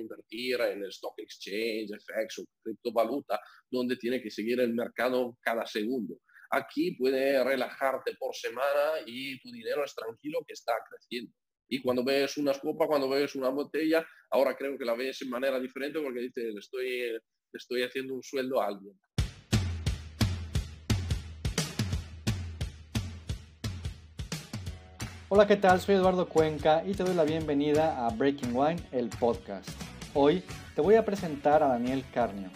invertir en el stock exchange, FX o criptovaluta, donde tiene que seguir el mercado cada segundo. Aquí puede relajarte por semana y tu dinero es tranquilo que está creciendo. Y cuando ves una copa, cuando ves una botella, ahora creo que la ves de manera diferente porque dices, estoy, estoy haciendo un sueldo a alguien. Hola, ¿qué tal? Soy Eduardo Cuenca y te doy la bienvenida a Breaking Wine, el podcast. Hoy te voy a presentar a Daniel Carnio.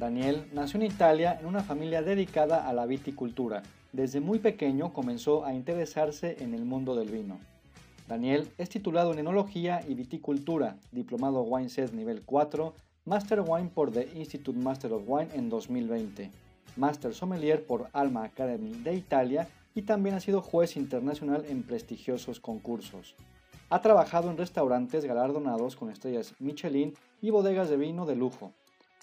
Daniel nació en Italia en una familia dedicada a la viticultura. Desde muy pequeño comenzó a interesarse en el mundo del vino. Daniel es titulado en Enología y Viticultura, diplomado Wine Set nivel 4, Master Wine por The Institute Master of Wine en 2020, Master Sommelier por Alma Academy de Italia y también ha sido juez internacional en prestigiosos concursos. Ha trabajado en restaurantes galardonados con estrellas Michelin y bodegas de vino de lujo.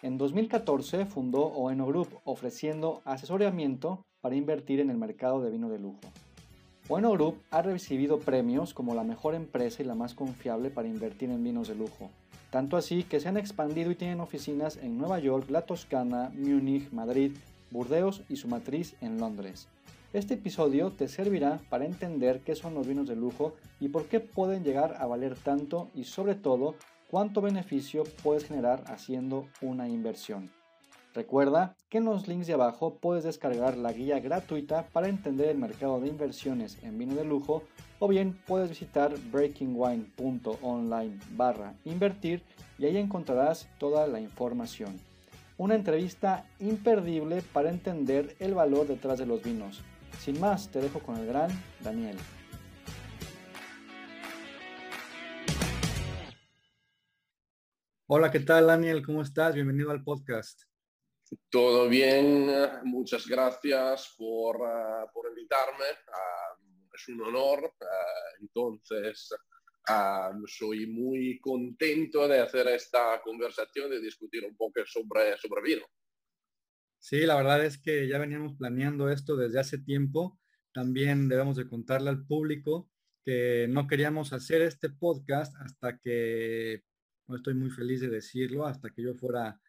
En 2014 fundó Oeno Group ofreciendo asesoramiento para invertir en el mercado de vino de lujo. Oeno Group ha recibido premios como la mejor empresa y la más confiable para invertir en vinos de lujo, tanto así que se han expandido y tienen oficinas en Nueva York, La Toscana, Múnich, Madrid, Burdeos y su matriz en Londres. Este episodio te servirá para entender qué son los vinos de lujo y por qué pueden llegar a valer tanto y sobre todo cuánto beneficio puedes generar haciendo una inversión. Recuerda que en los links de abajo puedes descargar la guía gratuita para entender el mercado de inversiones en vino de lujo o bien puedes visitar breakingwine.online barra invertir y ahí encontrarás toda la información. Una entrevista imperdible para entender el valor detrás de los vinos sin más, te dejo con el gran Daniel. Hola, ¿qué tal Daniel? ¿Cómo estás? Bienvenido al podcast. Todo bien, muchas gracias por, uh, por invitarme. Uh, es un honor. Uh, entonces, soy muy contento de hacer esta conversación, de discutir un poco sobre, sobre vino. Sí, la verdad es que ya veníamos planeando esto desde hace tiempo. También debemos de contarle al público que no queríamos hacer este podcast hasta que, no estoy muy feliz de decirlo, hasta que yo fuera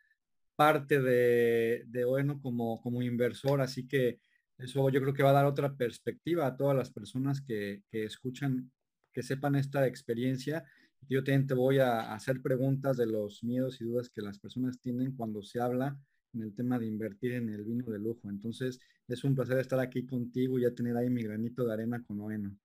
parte de, de OENO como, como inversor. Así que eso yo creo que va a dar otra perspectiva a todas las personas que, que escuchan, que sepan esta experiencia. Yo también te voy a hacer preguntas de los miedos y dudas que las personas tienen cuando se habla en el tema de invertir en el vino de lujo. Entonces, es un placer estar aquí contigo y ya tener ahí mi granito de arena con Oeno.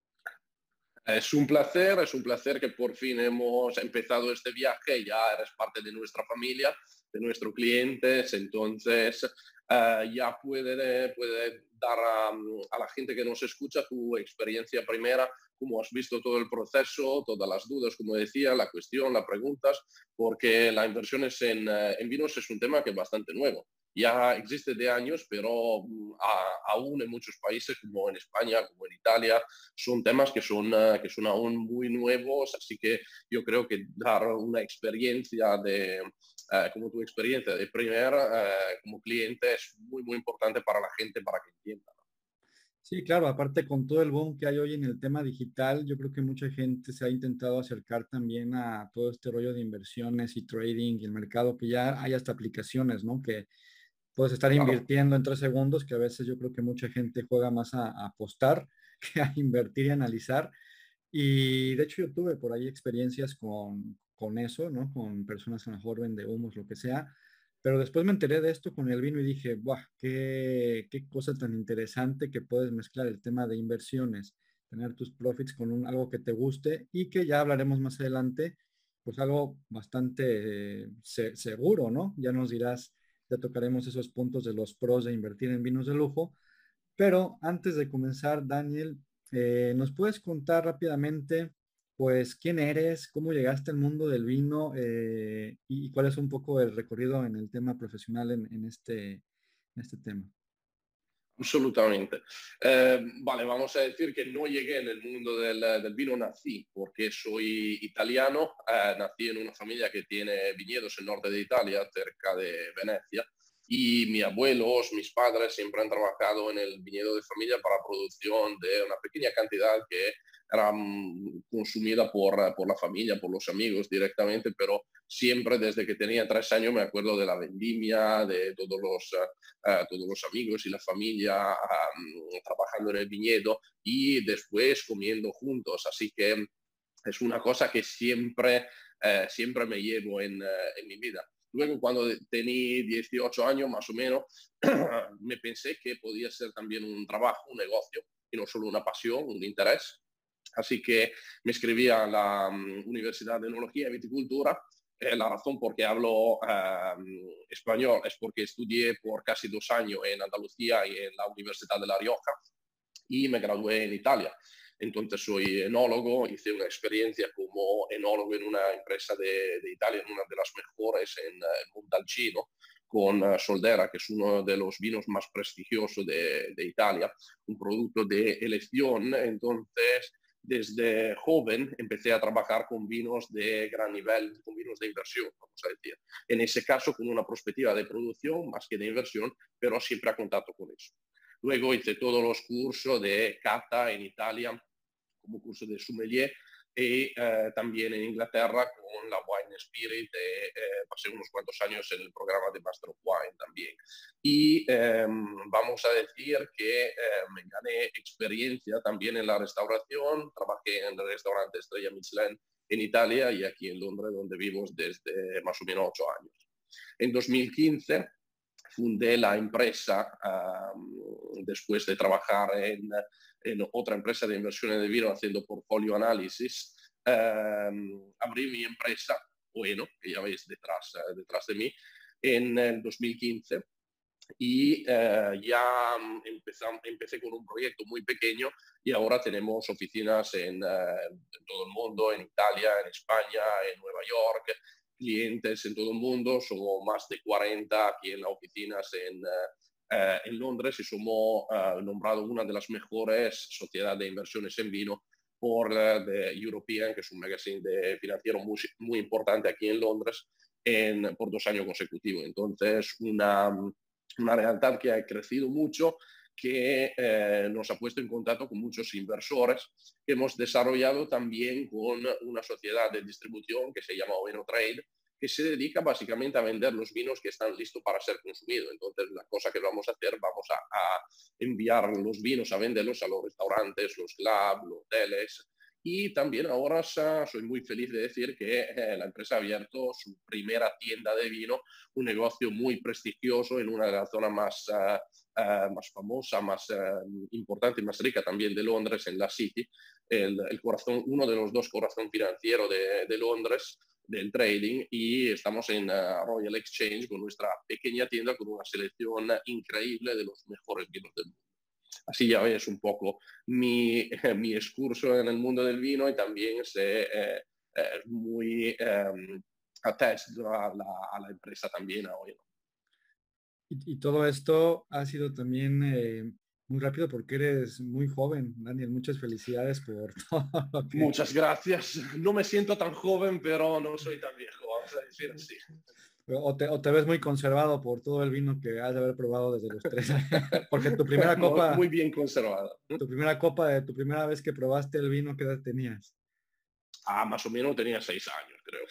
Es un placer, es un placer que por fin hemos empezado este viaje, ya eres parte de nuestra familia, de nuestros clientes, entonces eh, ya puede, puede dar a, a, la gente que nos escucha tu experiencia primera cómo has visto todo el proceso, todas las dudas, como decía, la cuestión, las preguntas, porque la inversión en, eh, en vinos es un tema que es bastante nuevo. Ya existe de años, pero mm, aún en muchos países, como en España, como en Italia, son temas que son, eh, que son aún muy nuevos, así que yo creo que dar una experiencia de, eh, como tu experiencia de primer como cliente es muy, muy importante para la gente, para que entienda. Sí, claro, aparte con todo el boom que hay hoy en el tema digital, yo creo que mucha gente se ha intentado acercar también a todo este rollo de inversiones y trading y el mercado, que ya hay hasta aplicaciones, ¿no? Que puedes estar invirtiendo en tres segundos, que a veces yo creo que mucha gente juega más a, apostar que a invertir y analizar. Y de hecho yo tuve por ahí experiencias con, con eso, ¿no? Con personas a lo mejor de humos, lo que sea pero después me enteré de esto con el vino y dije, ¡buah! Qué, qué cosa tan interesante que puedes mezclar el tema de inversiones, tener tus profits con algo que te guste y que ya hablaremos más adelante, pues algo bastante seguro, ¿no? Ya nos dirás, ya tocaremos esos puntos de los pros de invertir en vinos de lujo. Pero antes de comenzar, Daniel, eh, ¿nos puedes contar rápidamente pues quién eres, cómo llegaste al mundo del vino eh, y, cuál es un poco el recorrido en el tema profesional en, este, este tema. Absolutamente. Eh, vale, vamos a decir que no llegué en el mundo del, del vino, nací porque soy italiano, eh, nací en una familia que tiene viñedos en el norte de Italia, cerca de Venecia, y mis abuelos, mis padres siempre han trabajado en el viñedo de familia para producción de una pequeña cantidad que era mm, consumida por, por la familia, por los amigos directamente, pero siempre desde que tenía tres años me acuerdo de la vendimia, de todos los, todos los amigos y la familia trabajando en el viñedo y después comiendo juntos. Así que es una cosa que siempre, siempre me llevo en, en mi vida. Luego, cuando tenía 18 años más o menos, me pensé que podía ser también un trabajo, un negocio, y no solo una pasión, un interés. Así que me inscribí a la um, Universidad de Enología y Viticultura. Eh, la razón por qué hablo um, español es porque estudié por casi dos años en Andalucía y en la Universidad de La Rioja y me gradué en Italia. Entonces soy enólogo, hice una experiencia como enólogo en una empresa de, Italia, en una de las mejores en, Montalcino, con eh, Soldera, que es uno de los vinos más prestigiosos de, Italia, un producto de elección. Entonces, desde joven empecé a trabajar con vinos de gran nivel, con vinos de inversión, vamos a decir. En ese caso, con una perspectiva de producción más que de inversión, pero siempre a contacto con eso. Luego hice todos los cursos de cata en Italia, como curso de sommelier, y eh, también en Inglaterra con la Wine Spirit. Eh, eh, pasé unos cuantos años en el programa de Master of Wine también. Y em, vamos a decir que me gané experiencia también en la restauración. Trabajé en el restaurante Estrella Michelin en Italia y aquí en Londres, donde vivo desde más o menos ocho años. En 2015 fundé la empresa después de trabajar en, otra empresa de inversiones de vino haciendo portfolio análisis. abrí mi empresa, bueno, que ya veis detrás, eh, detrás de mí, en el 2015 y eh, ya empecé con un proyecto muy pequeño y ahora tenemos oficinas en, eh, en, todo el mundo, en Italia, en España, en Nueva York, clientes en todo el mundo, somos más de 40 aquí en las oficinas en, eh, en Londres y somos uh, nombrado una de las mejores sociedades de inversiones en vino por uh, European, que es un magazine de financiero muy, muy importante aquí en Londres, en, por dos años consecutivos. Entonces, una, una realidad que ha crecido mucho que eh, nos ha puesto en contacto con muchos inversores que hemos desarrollado también con una sociedad de distribución que se llama Oveno Trade, que se dedica básicamente a vender los vinos que están listos para ser consumidos. Entonces, la cosa que vamos a hacer, vamos a, enviar los vinos a venderlos a los restaurantes, los clubs, los hoteles, y también ahora soy muy feliz de decir que eh, la empresa ha abierto su primera tienda de vino, un negocio muy prestigioso en una de las zonas más, uh, más famosa, más importante y más rica también de Londres, en la City, el, el corazón, uno de los dos corazones financieros de, de, Londres del trading y estamos en Royal Exchange con nuestra pequeña tienda con una selección increíble de los mejores vinos del mundo. Así ya ves un poco mi, mi excurso en el mundo del vino y también se, eh, es muy eh, attached a la, a la, empresa también hoy. Y, todo esto ha sido también eh, muy rápido porque eres muy joven, Daniel. Muchas felicidades por todo. Muchas gracias. No me siento tan joven, pero no soy tan viejo, vamos a decir así. O te, o te, ves muy conservado por todo el vino que has de haber probado desde los tres Porque tu primera copa... Muy bien conservado. Tu primera copa de tu primera vez que probaste el vino, ¿qué edad tenías? Ah, más o menos tenía seis años, creo.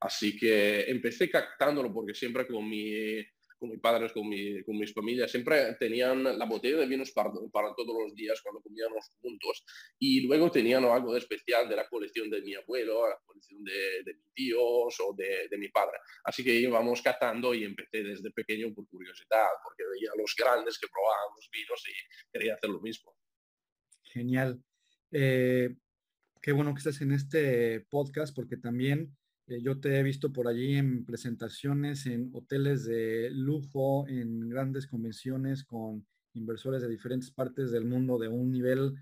Así que empecé captándolo porque siempre con mi con mis padres, con, mi, con mis familias, siempre tenían la botella de vinos para, todos los días cuando comíamos juntos. Y luego tenían algo de especial de la colección de mi abuelo, la colección de, de mis tíos o de, de, mi padre. Así que íbamos catando y empecé desde pequeño por curiosidad, porque veía a los grandes que probaban los vinos y quería hacer lo mismo. Genial. Eh, qué bueno que estés en este podcast porque también eh, yo te he visto por allí en presentaciones, en hoteles de lujo, en grandes convenciones con inversores de diferentes partes del mundo de un nivel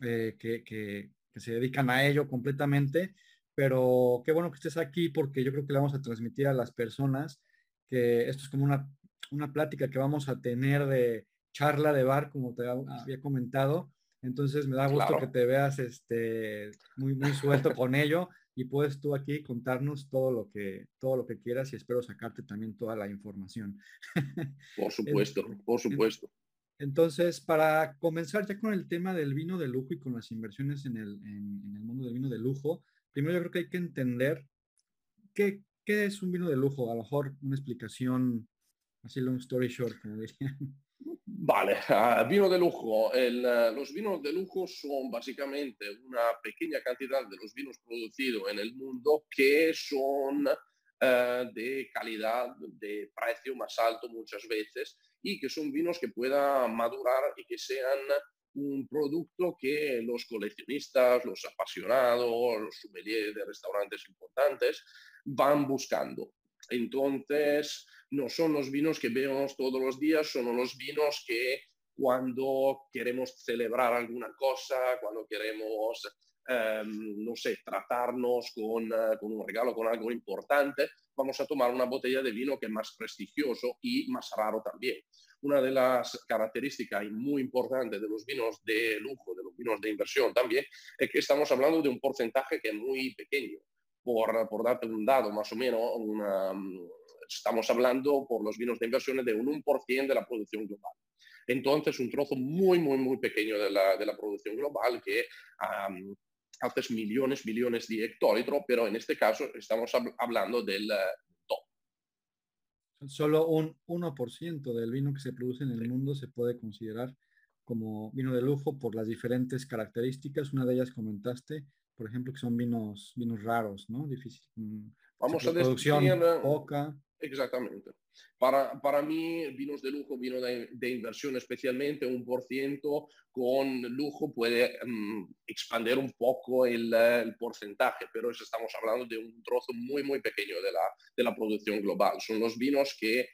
eh, que, que, se dedican a ello completamente. Pero qué bueno que estés aquí porque yo creo que le vamos a transmitir a las personas que esto es como una, una plática que vamos a tener de charla de bar, como te había comentado. Entonces me da gusto claro. que te veas este, muy, muy suelto con ello y puedes tú aquí contarnos todo lo que, todo lo que quieras y espero sacarte también toda la información. Por supuesto, por supuesto. Entonces, para comenzar ya con el tema del vino de lujo y con las inversiones en el, en, en el mundo del vino de lujo, primero yo creo que hay que entender ¿qué, ¿qué es un vino de lujo? A lo mejor una explicación, así long story short, como dirían. Vale, uh, vino de lujo. El, uh, los vinos de lujo son básicamente una pequeña cantidad de los vinos producidos en el mundo que son uh, de calidad, de precio más alto muchas veces y que son vinos que puedan madurar y que sean un producto que los coleccionistas, los apasionados, los sommeliers de restaurantes importantes van buscando. Entonces, no son los vinos que vemos todos los días, son los vinos que cuando queremos celebrar alguna cosa, cuando queremos, um, no sé, tratarnos con, uh, con, un regalo, con algo importante, vamos a tomar una botella de vino que es más prestigioso y más raro también. Una de las características muy importantes de los vinos de lujo, de los vinos de inversión también, es que estamos hablando de un porcentaje que es muy pequeño. Por, por darte un dado más o menos, una, estamos hablando por los vinos de inversión de un 1% de la producción global. Entonces, un trozo muy, muy, muy pequeño de la, de la producción global que um, hace millones, millones de hectolitros, pero en este caso estamos hablando del top. Solo un 1% del vino que se produce en el mundo se puede considerar como vino de lujo por las diferentes características. Una de ellas comentaste, por ejemplo, que son vinos, vinos raros, ¿no? Difícil. Mm, Vamos a producción poca. Exactamente. Para, para mí, vinos de lujo, vino de, de inversión especialmente, un por ciento con lujo puede um, expandir un poco el, el, porcentaje, pero estamos hablando de un trozo muy, muy pequeño de la, de la producción global. Son los vinos que,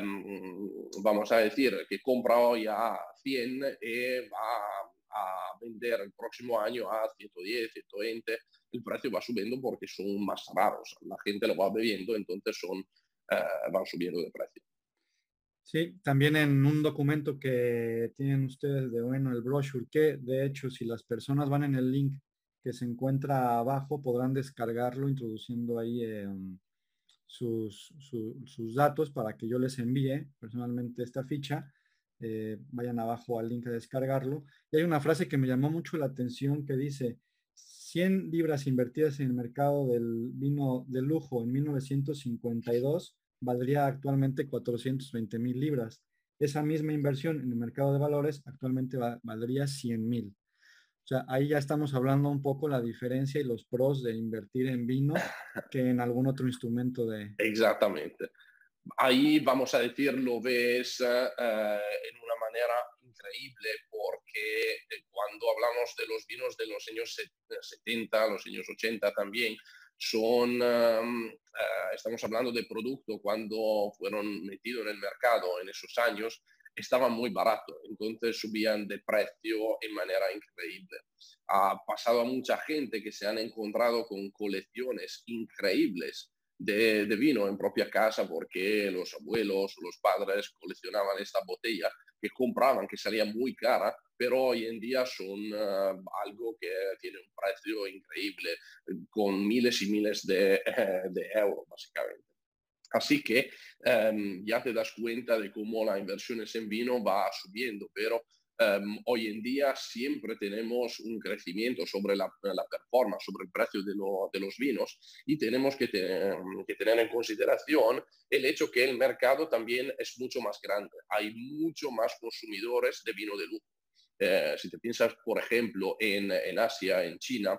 um, vamos a decir, que compra hoy a 100 y va a vender el próximo año a 110, 120, el precio va subiendo porque son más raros. La gente lo va bebiendo, entonces son uh, van subiendo de precio. Sí, también en un documento que tienen ustedes de bueno, el brochure, que de hecho si las personas van en el link que se encuentra abajo, podrán descargarlo introduciendo ahí eh, sus, su, sus, datos para que yo les envíe personalmente esta ficha. Eh, vayan abajo al link a descargarlo. Y hay una frase que me llamó mucho la atención que dice, 100 libras invertidas en el mercado del vino de lujo en 1952 valdría actualmente 420 mil libras. Esa misma inversión en el mercado de valores actualmente va, valdría 100 mil. O sea, ahí ya estamos hablando un poco la diferencia y los pros de invertir en vino que en algún otro instrumento de... Exactamente. Ahí, vamos a decir, lo ves uh, en una manera increíble porque eh, cuando hablamos de los vinos de los años 70, los años 80 también, son, uh, estamos hablando de producto cuando fueron metidos en el mercado en esos años, estaban muy baratos, entonces subían de precio en manera increíble. Ha pasado a mucha gente que se han encontrado con colecciones increíbles de, vino en propia casa porque los abuelos, los padres coleccionaban esta botella que compraban, que salía muy cara, pero hoy en día son uh, algo que tiene un precio increíble, con miles y miles de, de euros, básicamente. Así que um, ya te das cuenta de cómo la inversión en vino va subiendo, pero Um, hoy en día siempre tenemos un crecimiento sobre la, la performance, sobre el precio de, lo, de, los vinos y tenemos que, que, tener en consideración el hecho que el mercado también es mucho más grande. Hay mucho más consumidores de vino de lujo. Eh, si te piensas, por ejemplo, en, en Asia, en China,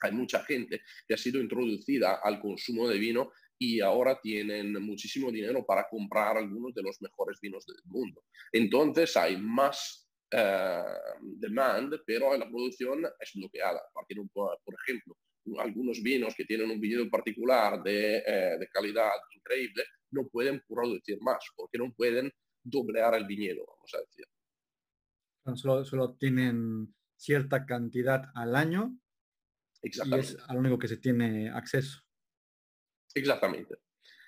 hay mucha gente que ha sido introducida al consumo de vino y ahora tienen muchísimo dinero para comprar algunos de los mejores vinos del mundo. Entonces hay más eh, demand, pero la producción es bloqueada. Porque, por ejemplo, algunos vinos que tienen un viñedo particular de, eh, de, calidad increíble no pueden producir más porque no pueden doblear el viñedo, vamos a decir. Solo, solo tienen cierta cantidad al año Exactamente. y es al único que se tiene acceso. Exactamente.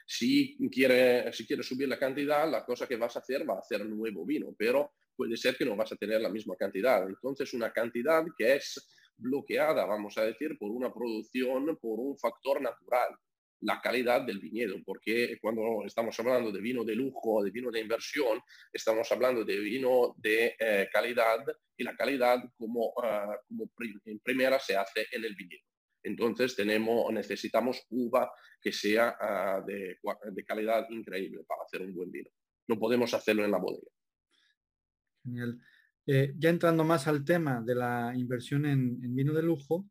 Si quiere, si quiere subir la cantidad, la cosa que vas a hacer va a hacer nuevo vino, pero puede ser que no vas a tener la misma cantidad. Entonces, una cantidad que es bloqueada, vamos a decir, por una producción, por un factor natural, la calidad del viñedo, porque cuando estamos hablando de vino de lujo, de vino de inversión, estamos hablando de vino de eh, calidad y la calidad como, uh, como en primera se hace en el viñedo. Entonces tenemos, necesitamos uva que sea ah, de, calidad increíble para hacer un buen vino. No podemos hacerlo en la bodega. Genial. Eh, ya entrando más al tema de la inversión en, vino de lujo,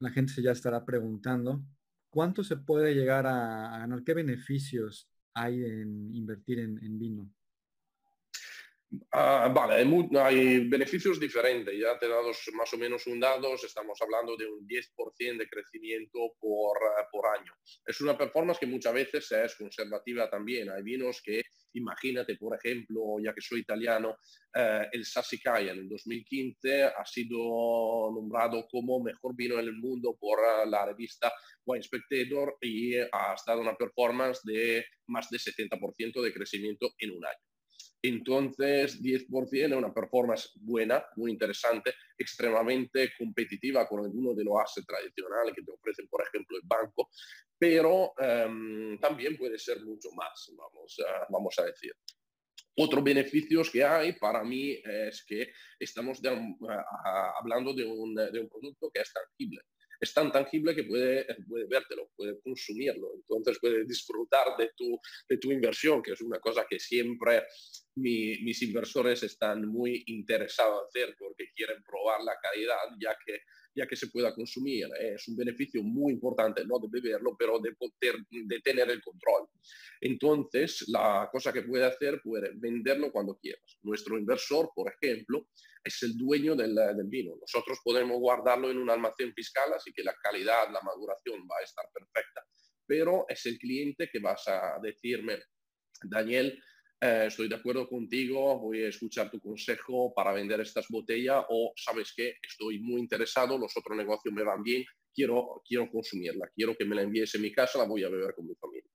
la gente se ya estará preguntando, ¿cuánto se puede llegar a, ganar? ¿Qué beneficios hay en invertir en vino? Ah, vale, hay, beneficios diferentes. Ya te he dado más o menos un dato. Estamos hablando de un 10% de crecimiento por, por año. Es una performance que muchas veces es conservativa también. Hay vinos que, imagínate, por ejemplo, ya que soy italiano, eh, el Sassicaia en el 2015 ha sido nombrado como mejor vino en el mundo por eh, la revista Wine Spectator y ha estado una performance de más de 70% de crecimiento en un año. Entonces, 10% es una performance buena, muy interesante, extremadamente competitiva con algunos de los assets tradicionales que te ofrecen, por ejemplo, el banco, pero em, también puede ser mucho más, vamos, a decir. Otros beneficios que hay para mí es que estamos hablando de un producto que es tangible es tan tangible que puede, puede vértelo, puede consumirlo, entonces puede disfrutar de tu, de tu inversión, que es una cosa que siempre mis inversores están muy interesados en hacer porque quieren probar la calidad ya que ya que se pueda consumir. Es un beneficio muy importante, no de beberlo, pero de, poder, de tener el control. Entonces, la cosa que puede hacer, puede venderlo cuando quieras. Nuestro inversor, por ejemplo, es el dueño del, del vino. Nosotros podemos guardarlo en un almacén fiscal, así que la calidad, la maduración va a estar perfecta. Pero es el cliente que vas a decirme, Daniel, eh, estoy de acuerdo contigo, voy a escuchar tu consejo para vender estas botellas o sabes que estoy muy interesado, los otros negocios me van bien, quiero, quiero consumirla, quiero que me la envíes en mi casa, la voy a beber con mi familia.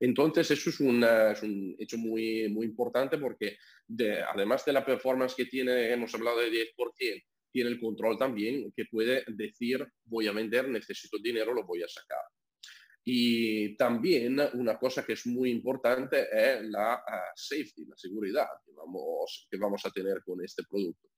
Entonces, eso es, un hecho muy, muy importante porque además de la performance que tiene, hemos hablado de 10%, tiene el control también que puede decir, voy a vender, necesito dinero, lo voy a sacar. Y también una cosa que es muy importante es la ah, safety, la seguridad que vamos, que vamos a tener con este producto.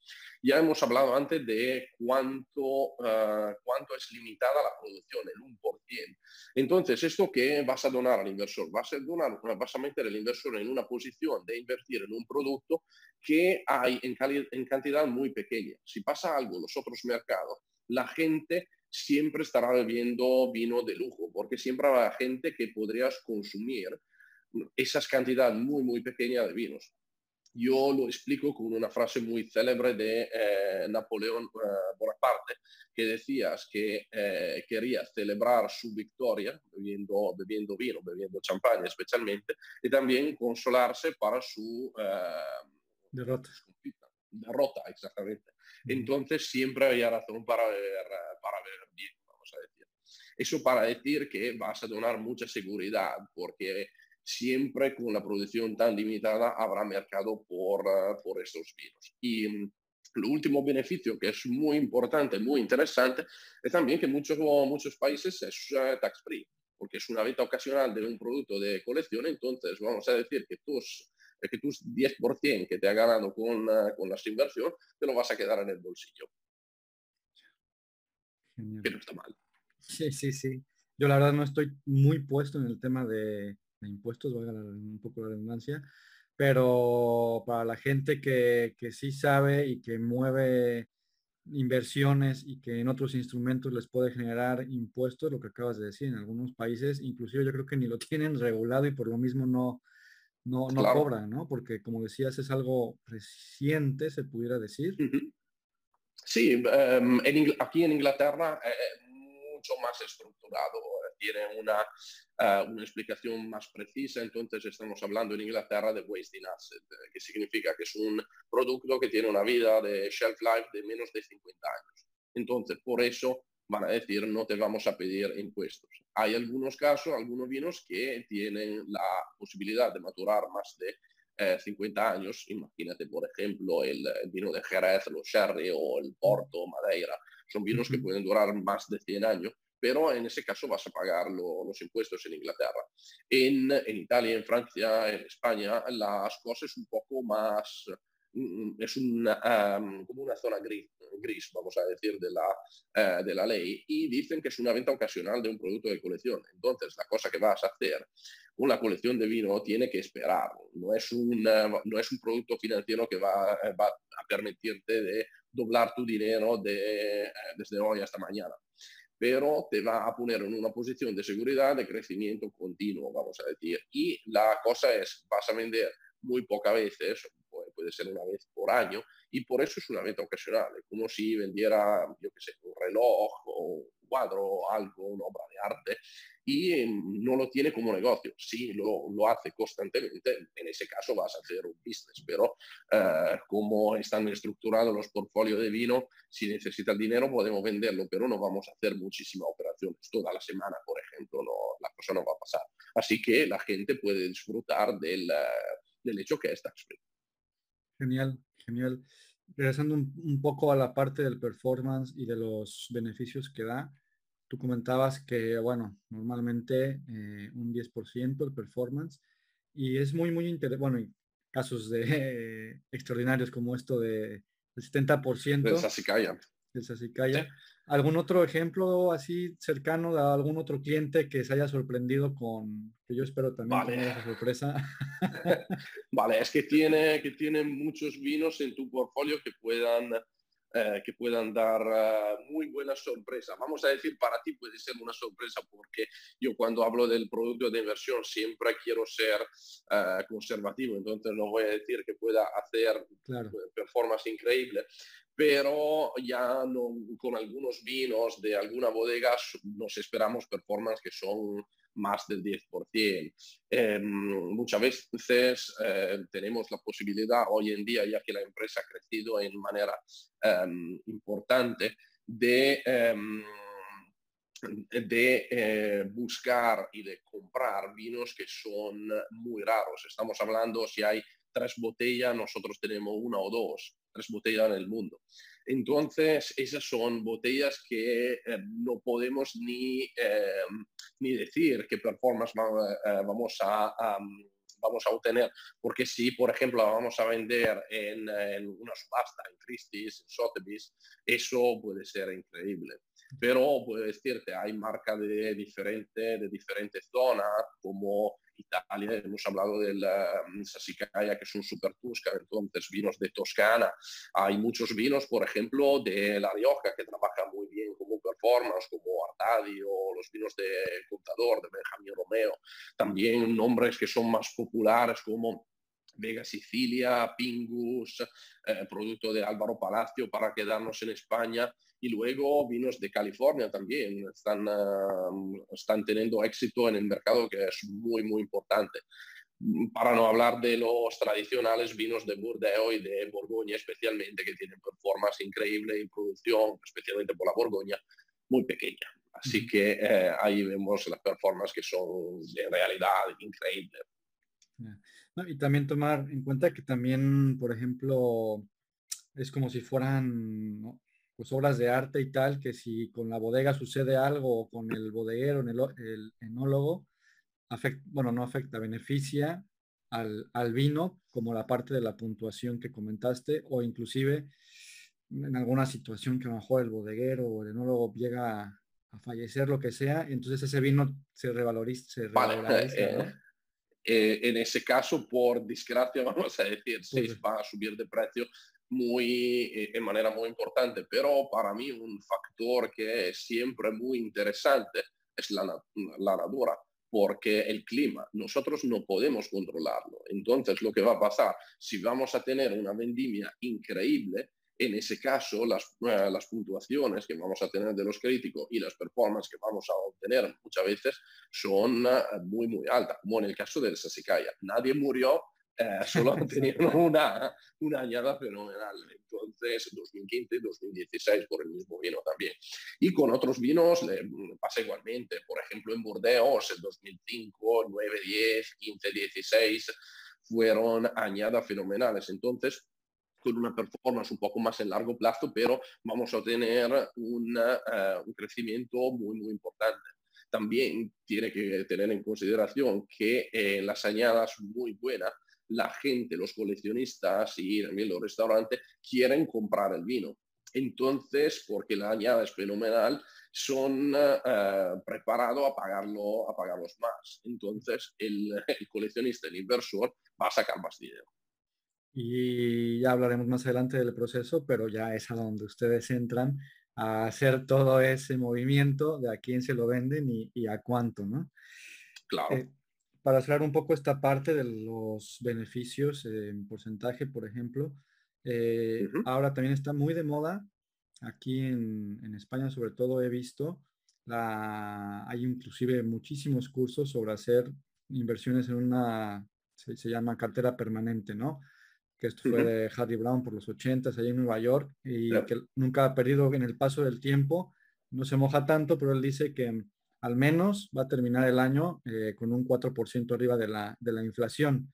Ya hemos hablado antes de cuánto, ah, cuánto es limitada la producción, el 1%. Entonces, ¿esto qué vas a donar al inversor? Vas a, donar, vas a meter al inversor en una posición de invertir en un producto que hay en, en cantidad muy pequeña. Si pasa algo en los otros mercados, la gente siempre estará bebiendo vino de lujo, porque siempre habrá gente que podrías consumir esas cantidades muy, muy pequeñas de vinos. Yo lo explico con una frase muy célebre de eh, Napoleón eh, Bonaparte, que decías que eh, quería celebrar su victoria bebiendo, bebiendo vino, bebiendo champaña especialmente, y también consolarse para su derrota. Derrota, exactamente. Entonces siempre había razón para beber, para beber bien, vamos a decir. Eso para decir que vas a donar mucha seguridad, porque siempre con la producción tan limitada habrá mercado por, por estos vinos. Y mm, el último beneficio que es muy importante, muy interesante, es también que muchos, muchos países es uh, tax free, porque es una venta ocasional de un producto de colección, entonces vamos a decir que tus que tus 10% que te ha ganado con, uh, con la inversión te lo vas a quedar en el bolsillo. Que no está mal. Sí, sí, sí. Yo la verdad no estoy muy puesto en el tema de, impuestos, valga un poco la redundancia, pero para la gente que, que sí sabe y que mueve inversiones y que en otros instrumentos les puede generar impuestos, lo que acabas de decir, en algunos países, inclusive yo creo que ni lo tienen regulado y por lo mismo no, no, no cobran, ¿no? Porque como decías, es algo reciente, se pudiera decir. Sí, em, aquí en Inglaterra es mucho más estructurado, tiene una, eh, una explicación más precisa, entonces estamos hablando en Inglaterra de wasting asset, eh, que significa que es un producto que tiene una vida de shelf life de menos de 50 años. Entonces, por eso van a decir no te vamos a pedir impuestos. Hay algunos casos, algunos vinos que tienen la posibilidad de maturar más de 50 eh, años. Imagínate, por ejemplo, el, vino de Jerez, los sherry o el Porto, Madeira. Son vinos que pueden durar más de 100 años, pero en ese caso vas a pagar los impuestos en Inglaterra. En, en, Italia, en Francia, en España, las cosas un poco más es una, como una zona gris, vamos a decir, de la, de la ley y dicen que es una venta ocasional de un producto de colección. Entonces, la cosa que vas a hacer con la colección de vino tiene que esperar. No es un, no es un producto financiero que va, va a permitirte de doblar tu dinero de, desde hoy hasta mañana pero te va a poner en una posición de seguridad, de crecimiento continuo, vamos a decir. Y la cosa es, vas a vender muy pocas veces, puede ser una vez por año, y por eso es una venta ocasional, es como si vendiera, yo qué sé, un reloj o un cuadro o algo, una obra de arte, y em, no lo tiene como negocio. Sí, lo, lo, hace constantemente, en ese caso vas a hacer un business, pero uh, como están estructurados los portfolios de vino, si necesita dinero podemos venderlo, pero no vamos a hacer muchísimas operaciones toda la semana, por ejemplo, no, la cosa no va a pasar. Así que la gente puede disfrutar del, uh, del hecho que está Genial, genial. Regresando un, un poco a la parte del performance y de los beneficios que da, Tú comentabas que, bueno, normalmente eh, un 10% el performance y es muy, muy interesante, bueno, casos de extraordinarios como esto de, 70%. De Sasicaya. De Sasicaya. ¿Algún otro ejemplo así cercano de algún otro cliente que se haya sorprendido con, que yo espero también vale. esa sorpresa? vale, es que tiene, que tiene muchos vinos en tu portfolio que puedan eh, que puedan dar uh, muy buena sorpresa. Vamos a decir, para ti puede ser una sorpresa porque yo cuando hablo del producto de inversión siempre quiero ser uh, conservativo, entonces no voy a decir que pueda hacer claro. performance increíble, pero ya con algunos vinos de alguna bodega nos esperamos performance que son más del 10%. Eh, muchas veces eh, tenemos la posibilidad hoy en día, ya que la empresa ha crecido en manera eh, importante, de, em, de eh, buscar y de comprar vinos que son muy raros. Estamos hablando, si hay tres botellas, nosotros tenemos una o dos, tres botellas en el mundo. Entonces, esas son botellas que eh, no podemos ni, eh, ni decir qué performance eh, vamos a, vamos a obtener, porque si, por ejemplo, vamos a vender en, en una subasta, en Christie's, en Sotheby's, eso puede ser increíble. Pero puedo decirte, hay marcas de, diferente, de diferentes zonas, como Italia, hemos hablado del um, Sassicaia, que es un super Tusca, entonces vinos de Toscana. Hay muchos vinos, por ejemplo, de La Rioja, que trabajan muy bien como performance, como Artadi o los vinos de Contador, de Benjamín Romeo. También nombres que son más populares como Vega Sicilia, Pingus, eh, producto de Álvaro Palacio para quedarnos en España. Y luego vinos de California también. Están, uh, están teniendo éxito en el mercado que es muy, muy importante. Para no hablar de los tradicionales vinos de Burdeos y de Borgoña especialmente, que tienen performance increíble y producción, especialmente por la Borgoña, muy pequeña. Así que eh, ahí vemos las performances que son de realidad y también tomar en cuenta que también, por ejemplo, es como si fueran ¿no? pues obras de arte y tal, que si con la bodega sucede algo o con el bodeguero, el, el enólogo, afecta, bueno, no afecta, beneficia al, al, vino como la parte de la puntuación que comentaste o inclusive en alguna situación que a lo mejor el bodeguero o el enólogo llega a, a fallecer, lo que sea, entonces ese vino se revaloriza. Se revaloriza vale, eh, eh, en ese caso, por desgracia, vamos a decir, pues va a subir de precio, muy, eh, en manera muy importante, pero para mí un factor que es siempre muy interesante es la, la natura, porque el clima nosotros no podemos controlarlo. Entonces, lo que va a pasar, si vamos a tener una vendimia increíble, en ese caso las, uh, las puntuaciones que vamos a tener de los críticos y las performances que vamos a obtener muchas veces son uh, muy, muy altas, como en el caso del Sassicaia. Nadie murió eh, solo han tenido una, una añada fenomenal. Entonces, 2015 y 2016 por el mismo vino también. Y con otros vinos le pasa igualmente. Por ejemplo, en Burdeos, en 2005, 9, 10, 15, 16 fueron añadas fenomenales. Entonces, con una performance un poco más en largo plazo, pero vamos a tener una, uh, un crecimiento muy, muy importante. También tiene que tener en consideración que eh, las añadas muy buenas la gente, los coleccionistas y también los restaurantes quieren comprar el vino. Entonces, porque la añada es fenomenal, son eh, preparados a, pagarlo, a pagarlos más. Entonces, el coleccionista, el inversor, va a sacar más dinero. Y ya hablaremos más adelante del proceso, pero ya es a donde ustedes entran a hacer todo ese movimiento de a quién se lo venden y, a cuánto, ¿no? Claro. Eh, para cerrar un poco esta parte de los beneficios en porcentaje, por ejemplo, eh, ahora también está muy de moda, aquí en, España sobre todo he visto, la, hay inclusive muchísimos cursos sobre hacer inversiones en una, se, se llama cartera permanente, ¿no? Que esto fue de Harry Brown por los 80 allá en Nueva York y que nunca ha perdido en el paso del tiempo, no se moja tanto, pero él dice que al menos va a terminar el año eh, con un 4% arriba de la, de la inflación.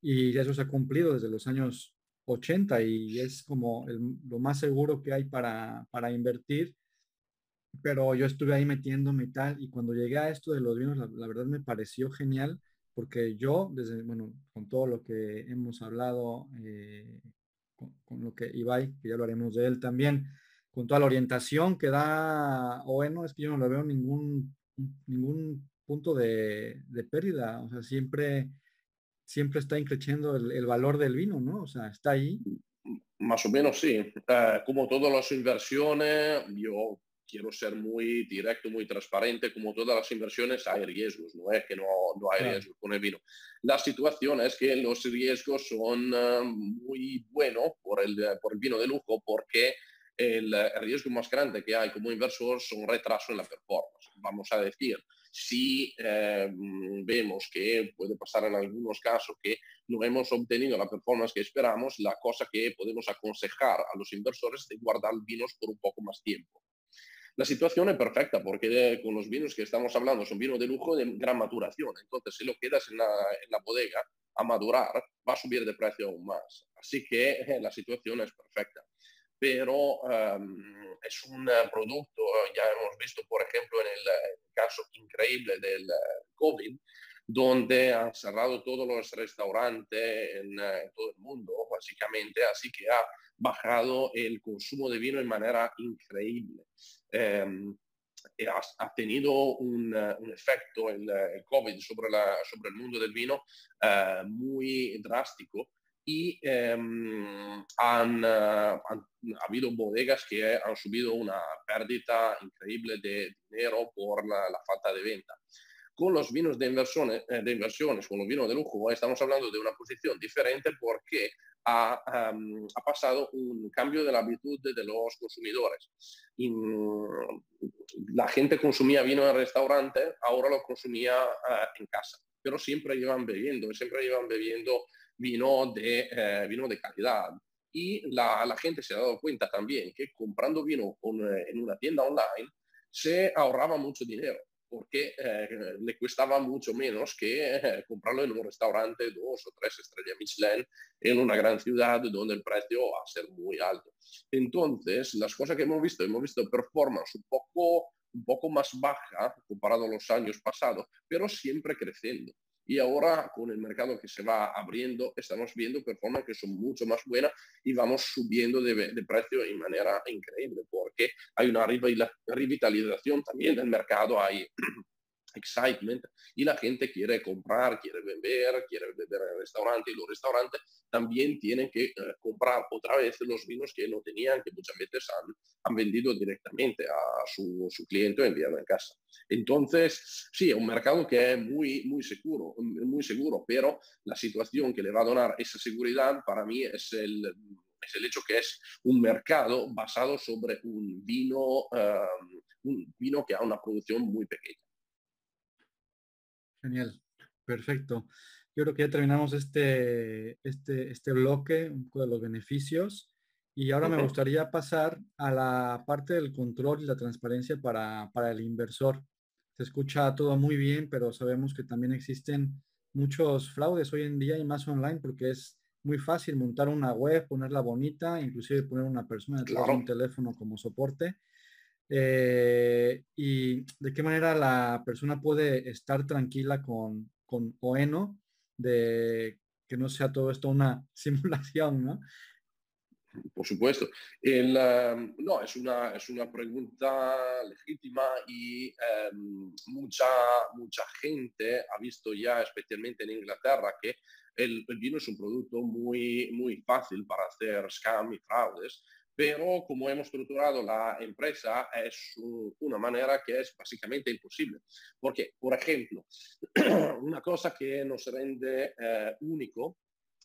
Y eso se ha cumplido desde los años 80 y es como lo más seguro que hay para, para invertir. Pero yo estuve ahí metiéndome y tal, y cuando llegué a esto de los vinos, la verdad me pareció genial porque yo, desde, bueno, con todo lo que hemos hablado, eh, con, lo que Ibai, que ya hablaremos de él también, con toda la orientación que da bueno, es que yo no le veo ningún, ningún punto de, pérdida, o sea, siempre, siempre está increciendo el, valor del vino, ¿no? O sea, está ahí. Más o menos sí. Eh, como todas las inversiones, yo quiero ser muy directo, muy transparente, como todas las inversiones hay riesgos, no es que no, no hay riesgos con el vino. La situación es que los riesgos son eh, muy buenos por el, por el vino de lujo porque el, riesgo más grande que hay como inversor son retrasos en la performance. Vamos a decir, si eh, vemos que puede pasar en algunos casos que no hemos obtenido la performance que esperamos, la cosa que podemos aconsejar a los inversores es guardar vinos por un poco más tiempo. La situación es perfecta porque con los vinos que estamos hablando son vinos de lujo de gran maturación. Entonces, si lo quedas en la, bodega a madurar, va a subir de precio aún más. Así que eh, la situación es perfecta. Pero em, es un producto, ya hemos visto, por ejemplo, en el, caso increíble del eh, COVID, donde han cerrado todos los restaurantes en, eh, en, todo el mundo, básicamente, así que ha bajado el consumo de vino de manera increíble. Em, ha, tenido un, eh, efecto el, el, COVID sobre, la, sobre el mundo del vino eh, muy drástico y em, han, eh, han, habido bodegas que han subido una pérdida increíble de dinero por la, la falta de venta. Con los vinos de inversiones, de inversiones, con los vinos de lujo, estamos hablando de una posición diferente porque ha, pasado un cambio de la habitud de los consumidores. Mm, la gente consumía vino en restaurante, ahora lo consumía uh, en casa, pero siempre iban bebiendo, siempre iban bebiendo vino de, uh, vino de calidad. Y la, gente se ha dado cuenta también que comprando vino con, en una tienda online se ahorraba mucho dinero porque eh, le costaba mucho menos que eh, comprarlo en un restaurante dos o tres estrellas Michelin en una gran ciudad donde el precio va a ser muy alto. Entonces, las cosas que hemos visto, hemos visto performance un poco, un poco más baja comparado a los años pasados, pero siempre creciendo. Y ahora con el mercado que se va abriendo, estamos viendo performances que son mucho más buenas y vamos subiendo de, de precio de manera increíble porque hay una revitalización también del mercado, hay excitement y la gente quiere comprar, quiere beber, quiere beber en el restaurante y los restaurantes también tienen que eh, comprar otra vez los vinos que no tenían, que muchas veces han, vendido directamente a su, su cliente o enviado en casa. Entonces, sí, es un mercado que es muy, muy seguro, muy seguro, pero la situación que le va a dar esa seguridad para mí es el, es el hecho que es un mercado basado sobre un vino, eh, un vino que ha una producción muy pequeña. Genial, perfecto. Yo creo que ya terminamos este, este, este bloque, un poco de los beneficios. Y ahora me gustaría pasar a la parte del control y la transparencia para, para, el inversor. Se escucha todo muy bien, pero sabemos que también existen muchos fraudes hoy en día y más online porque es muy fácil montar una web, ponerla bonita, inclusive poner una persona detrás de un teléfono como soporte eh, y de qué manera la persona puede estar tranquila con, con Oeno de que no sea todo esto una simulación. Por supuesto. El, em, no, es una, es una pregunta legítima y em, mucha, mucha gente ha visto ya, especialmente en Inglaterra, que el, el, vino es un producto muy, muy fácil para hacer scam y fraudes, pero como hemos estructurado la empresa es una manera que es básicamente imposible. Porque, por ejemplo, una cosa que nos rende eh, único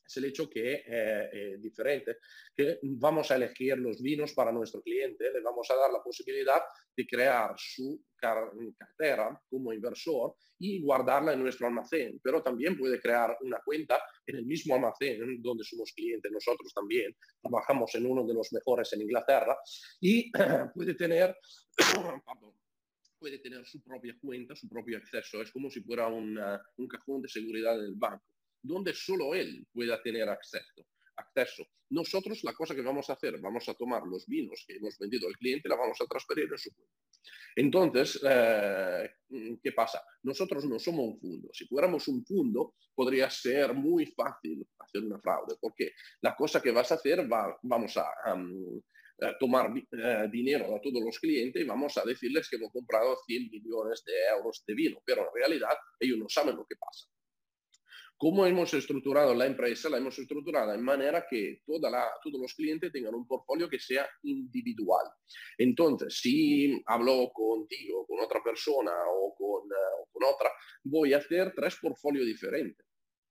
es el hecho que eh, eh, diferente, que vamos a elegir los vinos para nuestro cliente, le vamos a dar la posibilidad de crear su cartera como inversor y guardarla en nuestro almacén, pero también puede crear una cuenta en el mismo almacén donde somos clientes nosotros también, trabajamos en uno de los mejores en Inglaterra y puede tener, puede tener su propia cuenta, su propio acceso, es como si fuera un cajón de seguridad del banco donde solo él pueda tener acceso. acceso. Nosotros la cosa que vamos a hacer, vamos a tomar los vinos que hemos vendido al cliente la vamos a transferir en su cuenta. Entonces, eh, ¿qué pasa? Nosotros no somos un fondo. Si fuéramos un fondo, podría ser muy fácil hacer una fraude, porque la cosa que vas a hacer, va, vamos a, tomar eh, dinero a todos los clientes y vamos a decirles que hemos comprado 100 millones de euros de vino, pero en realidad ellos no saben lo que pasa. ¿Cómo hemos estructurado la empresa? La hemos estructurado en manera que toda la, todos los clientes tengan un portfolio que sea individual. Entonces, si hablo contigo, con otra persona o con, con otra, voy a hacer tres portfolios diferentes,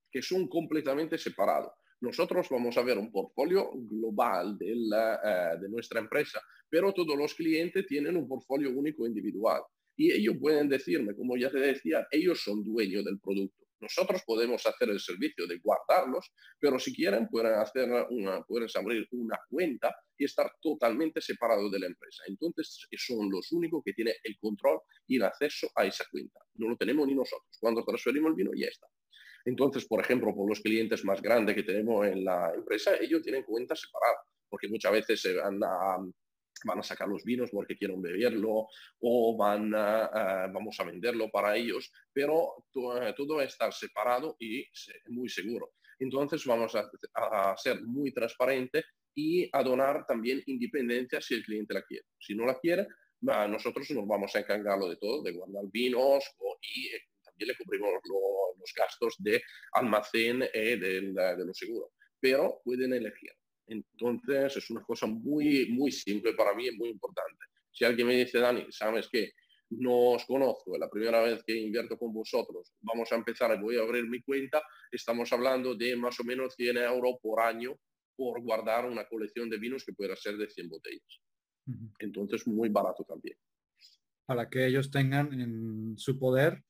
que son completamente separados. Nosotros vamos a ver un portfolio global de, uh, de nuestra empresa, pero todos los clientes tienen un portfolio único individual. Y ellos pueden decirme, como ya te decía, ellos son dueños del producto nosotros podemos hacer el servicio de guardarlos, pero si quieren pueden, hacer una, pueden abrir una cuenta y estar totalmente separados de la empresa. Entonces son los únicos que tienen el control y el acceso a esa cuenta. No lo tenemos ni nosotros. Cuando transferimos el vino ya está. Entonces, por ejemplo, por los clientes más grandes que tenemos en la empresa, ellos tienen cuentas separadas, porque muchas veces se van a van a sacar los vinos porque quieren beberlo o van a, vamos a venderlo para ellos, pero todo, todo está separado y muy seguro. Entonces vamos a, a, ser muy transparente y a donar también independencia si el cliente la quiere. Si no la quiere, nosotros nos vamos a encargarlo de todo, de guardar vinos y eh, también le cubrimos los gastos de almacén y de, de los seguros. Pero pueden elegir. Entonces es una cosa muy, muy simple para mí y muy importante. Si alguien me dice, Dani, ¿sabes qué? No os conozco, es la primera vez que invierto con vosotros, vamos a empezar voy a abrir mi cuenta, estamos hablando de más o menos 100 euros por año por guardar una colección de vinos que pueda ser de 100 botellas. Entonces, muy barato también. Para que ellos tengan en su poder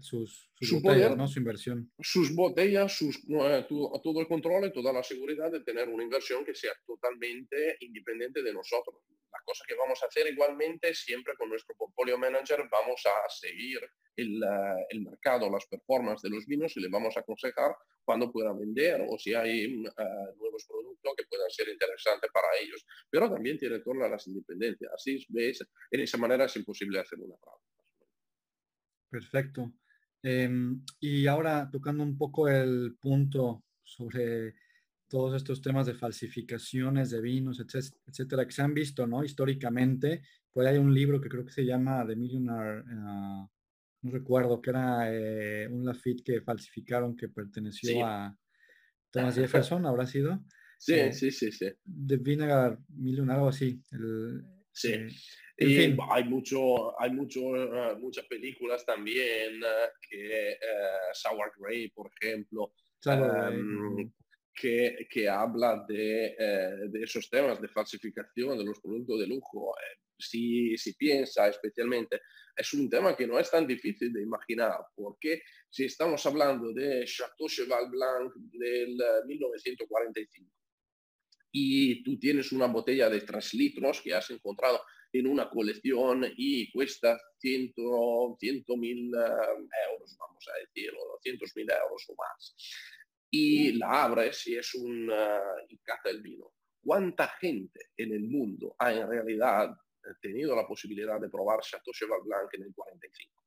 sus, su botellas, ¿no? su inversión. Sus botellas, sus, todo el control y toda la seguridad de tener una inversión que sea totalmente independiente de nosotros. La cosa que vamos a hacer igualmente, siempre con nuestro portfolio manager, vamos a seguir el, el mercado, las performances de los vinos y le vamos a aconsejar cuándo puedan vender o si hay uh, nuevos productos que puedan ser interesantes para ellos. Pero también tiene todas las independencias. Así ves, en esa manera es imposible hacer una fraude. Perfecto. Em, y ahora tocando un poco el punto sobre todos estos temas de falsificaciones de vinos, etcétera, que se han visto, ¿no? Históricamente, pues hay un libro que creo que se llama The Millionaire, uh, no recuerdo, que era eh, un Lafitte que falsificaron que perteneció a Thomas Jefferson, ¿habrá sido? Sí, eh, sí, sí, sí. The Vinegar Millionaire, algo así. El, sí. Eh, y hay, mucho, hay mucho, uh, muchas películas también uh, que uh, Sour Grey, por ejemplo, um, que, que, habla de, de, esos temas de falsificación de los productos de lujo. Si, si, piensa especialmente, es un tema que no es tan difícil de imaginar, porque si estamos hablando de Chateau Cheval Blanc del 1945 y tú tienes una botella de 3 litros que has encontrado en una colección y cuesta 100 mil eh, euros, vamos a decir, o 200 mil euros o más. Y la abres y es un uh, y caza el vino. ¿Cuánta gente en el mundo ha en realidad eh, tenido la posibilidad de probar Chateau Cheval Blanc en el 45?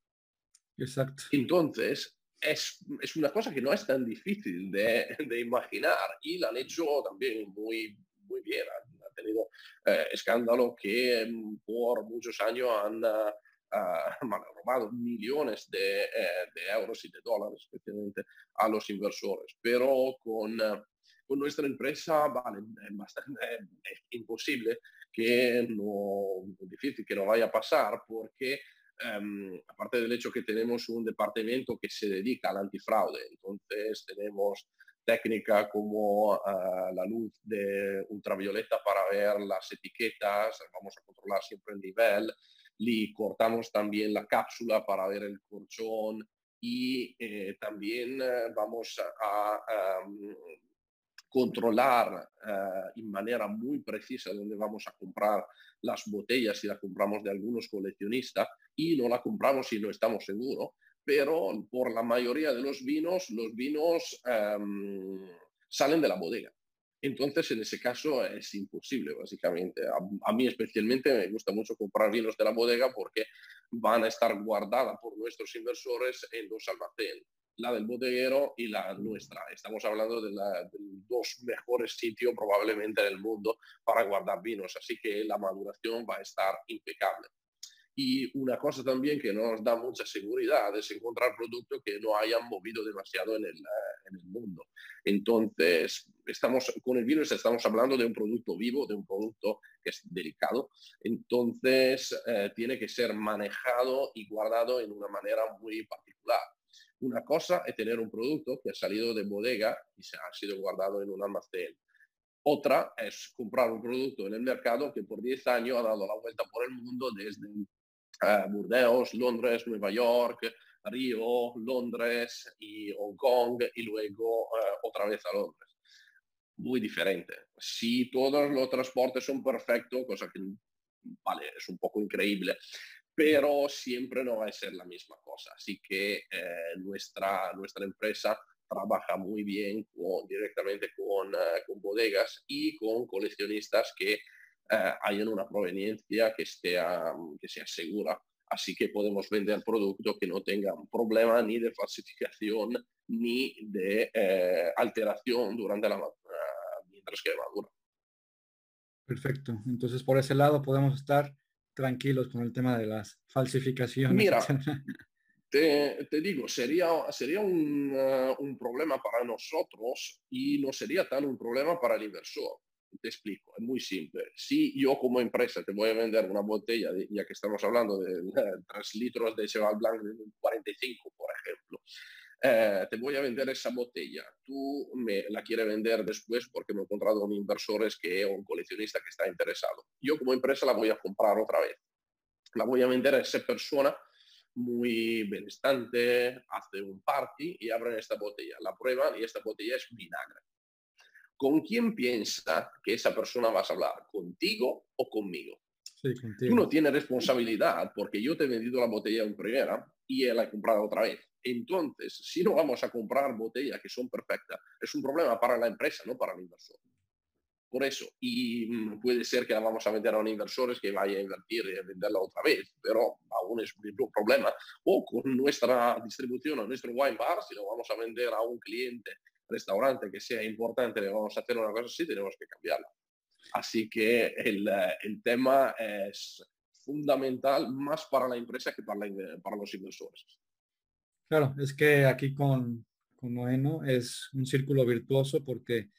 Exacto. Entonces, es, es, una cosa que no es tan difícil de, de, imaginar y la han hecho también muy, muy bien. Han, tenido eh, que mm, por muchos años han uh, robado millones de, eh, de, euros y de dólares, especialmente a los inversores. Pero con, uh, con nuestra empresa, vale, es, bastante, es imposible que no, difícil que no vaya a pasar porque Um, aparte del hecho que tenemos un departamento que se dedica al antifraude, entonces tenemos técnica como uh, la luz de ultravioleta para ver las etiquetas, vamos a controlar siempre el nivel, y cortamos también la cápsula para ver el colchón y eh, también uh, vamos a, um, controlar uh, en manera muy precisa dónde vamos a comprar las botellas si las compramos de algunos coleccionistas y no la compramos si no estamos seguros, pero por la mayoría de los vinos, los vinos um, salen de la bodega. Entonces, en ese caso es imposible, básicamente. A, mí especialmente me gusta mucho comprar vinos de la bodega porque van a estar guardadas por nuestros inversores en los almacenes la del bodeguero y la nuestra. Estamos hablando de, la, de, dos mejores sitios probablemente en el mundo para guardar vinos, así que la maduración va a estar impecable. Y una cosa también que nos da mucha seguridad es encontrar productos que no hayan movido demasiado en el, eh, en el mundo. Entonces, estamos, con el vino estamos hablando de un producto vivo, de un producto que es delicado. Entonces, eh, tiene que ser manejado y guardado en una manera muy particular. Una cosa es tener un producto que ha salido de bodega y se ha sido guardado en un almacén. Otra es comprar un producto en el mercado que por 10 años ha dado la vuelta por el mundo desde uh, Burdeos, Londres, Nueva York, Río, Londres y Hong Kong y luego uh, otra vez a Londres. Muy diferente. Si todos los transportes son perfectos, cosa que vale, es un poco increíble, pero siempre no va a ser la misma cosa. Así que eh, nuestra, nuestra empresa trabaja muy bien con, directamente con, con, bodegas y con coleccionistas que uh, hayan una proveniencia que, esté, que sea segura. Así que podemos vender productos que no tengan problema ni de falsificación ni de uh, alteración durante la mientras que madura. Perfecto. Entonces, por ese lado podemos estar tranquilos con el tema de las falsificaciones. Mira, te, te, digo, sería, sería un, uh, un, problema para nosotros y no sería tan un problema para el inversor. Te explico, es muy simple. Si yo como empresa te voy a vender una botella, ya que estamos hablando de uh, 3 litros de Cheval Blanc de 45, por ejemplo, eh, te voy a vender esa botella, tú me la quieres vender después porque me he encontrado un inversor que, o un coleccionista que está interesado. Yo como empresa la voy a comprar otra vez. La voy a vender a esa persona muy benestante, hace un party y abren esta botella. La prueban y esta botella es vinagre. ¿Con quién piensa que esa persona vas a hablar? ¿Contigo o conmigo? Sí, Tú no tienes responsabilidad porque yo te he vendido la botella en primera y él la he comprado otra vez. Entonces, si no vamos a comprar botellas que son perfectas, es un problema para la empresa, no para el inversor. Por eso, y mm, puede ser que la vamos a vender a un inversor que vaya a invertir y a venderla otra vez, pero aún es un problema. O con nuestra distribución, nuestro wine bar, si lo vamos a vender a un cliente, restaurante que sea importante, le vamos a hacer una cosa así, tenemos que cambiarla. Así que el, eh, el tema es fundamental más para la empresa que para, la, para los inversores. Claro, es que aquí con, con Noeno es un círculo virtuoso porque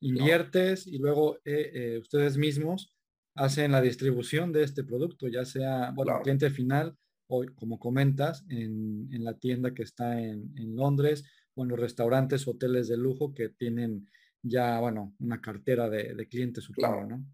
inviertes y luego eh, eh, ustedes mismos hacen la distribución de este producto, ya sea, bueno, claro. cliente final o como comentas, en, en la tienda que está en, en, Londres o en los restaurantes, hoteles de lujo que tienen ya, bueno, una cartera de, de clientes, supongo, claro. ¿no?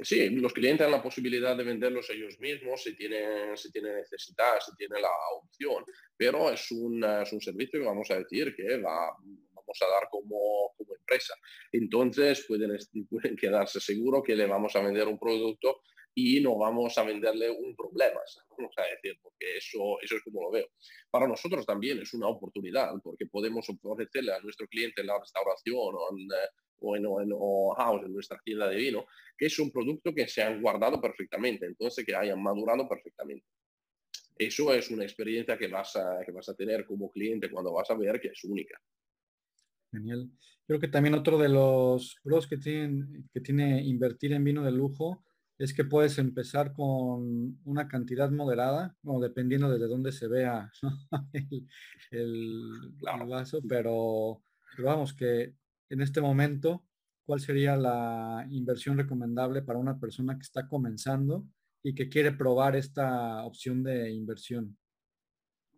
Sí, los clientes tienen la posibilidad de venderlos ellos mismos si tienen, si tienen necesidad, si tienen la opción, pero es un, es un servicio que vamos a decir que va, vamos a dar como, como empresa. Entonces pueden, pueden quedarse seguros que le vamos a vender un producto y no vamos a venderle un problema, vamos a decir, porque eso, eso es como lo veo. Para nosotros también es una oportunidad, porque podemos ofrecerle a nuestro cliente en la restauración o en, o en, o en o house, en nuestra tienda de vino, que es un producto que se han guardado perfectamente, entonces que hayan madurado perfectamente. Eso es una experiencia que vas, a, que vas a tener como cliente cuando vas a ver que es única. Genial. Creo que también otro de los pros que, tienen, que tiene invertir en vino de lujo es que puedes empezar con una cantidad moderada, o dependiendo de dónde se vea el, vaso, pero, pero, vamos, que en este momento, ¿cuál sería la inversión recomendable para una persona que está comenzando y que quiere probar esta opción de inversión?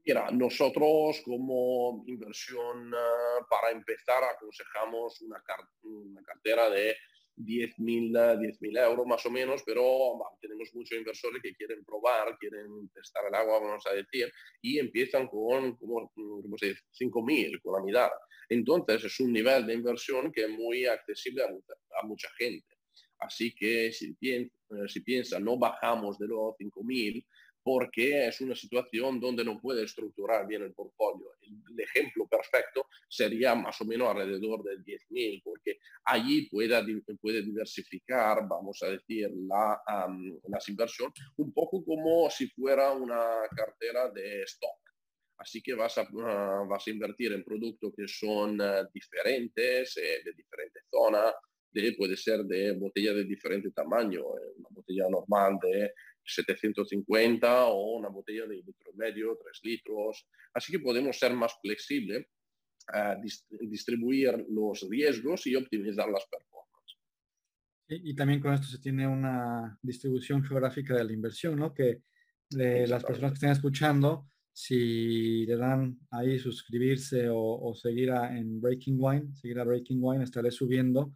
Mira, nosotros como inversión ah, para empezar aconsejamos una, una cartera de 10.000 euros más o menos, pero tenemos muchos inversores que quieren probar, quieren testar el agua, vamos a decir, y empiezan con, como, como 5.000, con la mitad. Entonces es un nivel de inversión que es muy accesible a mucha, gente. Así que si, piensa, eh, si piensa, no bajamos de los 5.000, porque es una situación donde no puede estructurar bien el portfolio. El, ejemplo perfecto sería más o menos alrededor de 10.000, allí puede, puede diversificar, vamos a decir, la, las inversiones un poco como si fuera una cartera de stock. Así que vas a, ah, vas a invertir en productos que son ah, diferentes, eh, de diferentes zonas, de, puede ser de botella de diferente tamaño, eh, una botella normal de 750 o una botella de litro medio, 3 litros. Así que podemos ser más flexibles, uh, distribuir los riesgos y optimizar las performances. Y, y, también con esto se tiene una distribución geográfica de la inversión, ¿no? Que de las personas que estén escuchando, si le dan ahí suscribirse o, o seguir a, en Breaking Wine, seguir a Breaking Wine, estaré subiendo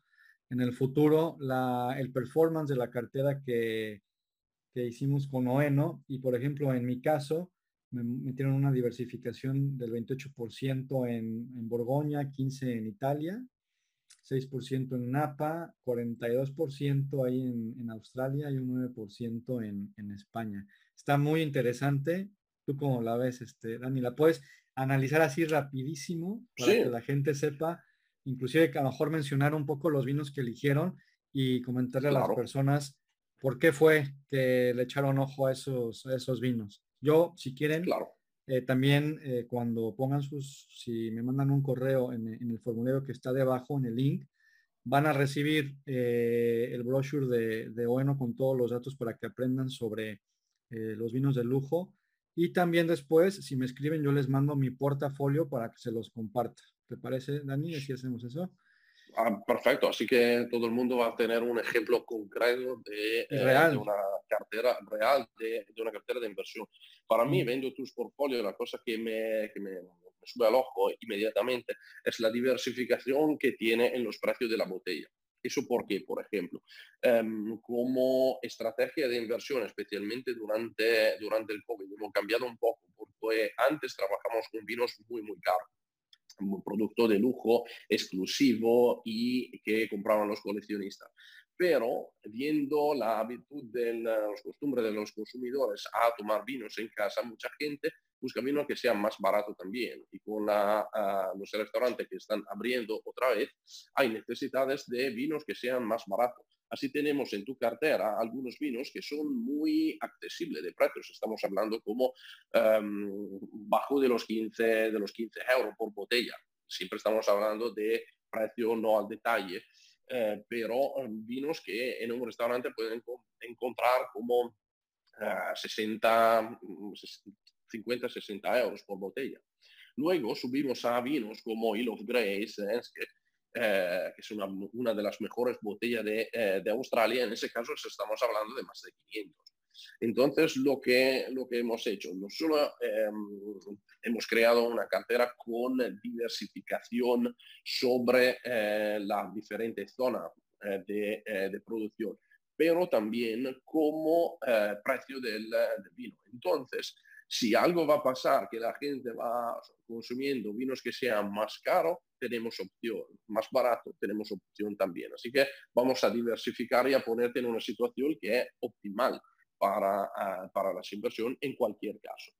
en el futuro la, el performance de la cartera que, que hicimos con Oeno y por ejemplo en mi caso me metieron una diversificación del 28% en, en Borgoña, 15% en Italia, 6% en Napa, 42% ahí en, en, Australia y un 9% en, en, España. Está muy interesante. ¿Tú cómo la ves, este, Dani? ¿La puedes analizar así rapidísimo para que la gente sepa, inclusive que a lo mejor mencionar un poco los vinos que eligieron y comentarle a las personas ¿Por qué fue que le echaron ojo a esos, esos vinos? Yo, si quieren, claro. Eh, también eh, cuando pongan sus, si me mandan un correo en, el formulario que está debajo, en el link, van a recibir eh, el brochure de, de Oeno con todos los datos para que aprendan sobre los vinos de lujo. Y también después, si me escriben, yo les mando mi portafolio para que se los comparta. ¿Te parece, Dani, si hacemos eso? Ah, perfecto, así que todo el mundo va a tener un ejemplo concreto de, eh, una cartera real, de, una cartera de inversión. Para mí, mm. viendo tus portfolios, la cosa que me, que me, sube al ojo inmediatamente es la diversificación que tiene en los precios de la botella. ¿Eso por qué? Por ejemplo, em, como estrategia de inversión, especialmente durante, durante el COVID, hemos cambiado un poco, porque antes trabajamos con vinos muy, muy caros un producto de lujo exclusivo y que compraban los coleccionistas. Pero viendo la habitud de las costumbres de los consumidores a tomar vinos en casa, mucha gente busca vinos que sean más baratos también. Y con la, uh, los restaurantes que están abriendo otra vez, hay necesidades de vinos que sean más baratos. Así tenemos en tu cartera algunos vinos que son muy accesibles de precios. Estamos hablando como um, bajo de los, 15, de los 15 euros por botella. Siempre estamos hablando de precio no al detalle, eh, pero um, vinos que en un restaurante pueden encontrar como uh, 60, 50, 60 euros por botella. Luego subimos a vinos como Hill of Grace, eh, eh, que es una, de las mejores botellas de, eh, de, Australia, en ese caso estamos hablando de más de 500. Entonces, lo que, lo que hemos hecho, no solo eh, hemos creado una cartera con diversificación sobre eh, las diferentes zonas de, de, producción, pero también como precio del, del vino. Entonces, si algo va a pasar, que la gente va consumiendo vinos que sean más caros, tenemos opción, más barato, tenemos opción también. Así que vamos a diversificar y a ponerte en una situación que es optimal para, uh, para las inversiones en cualquier caso.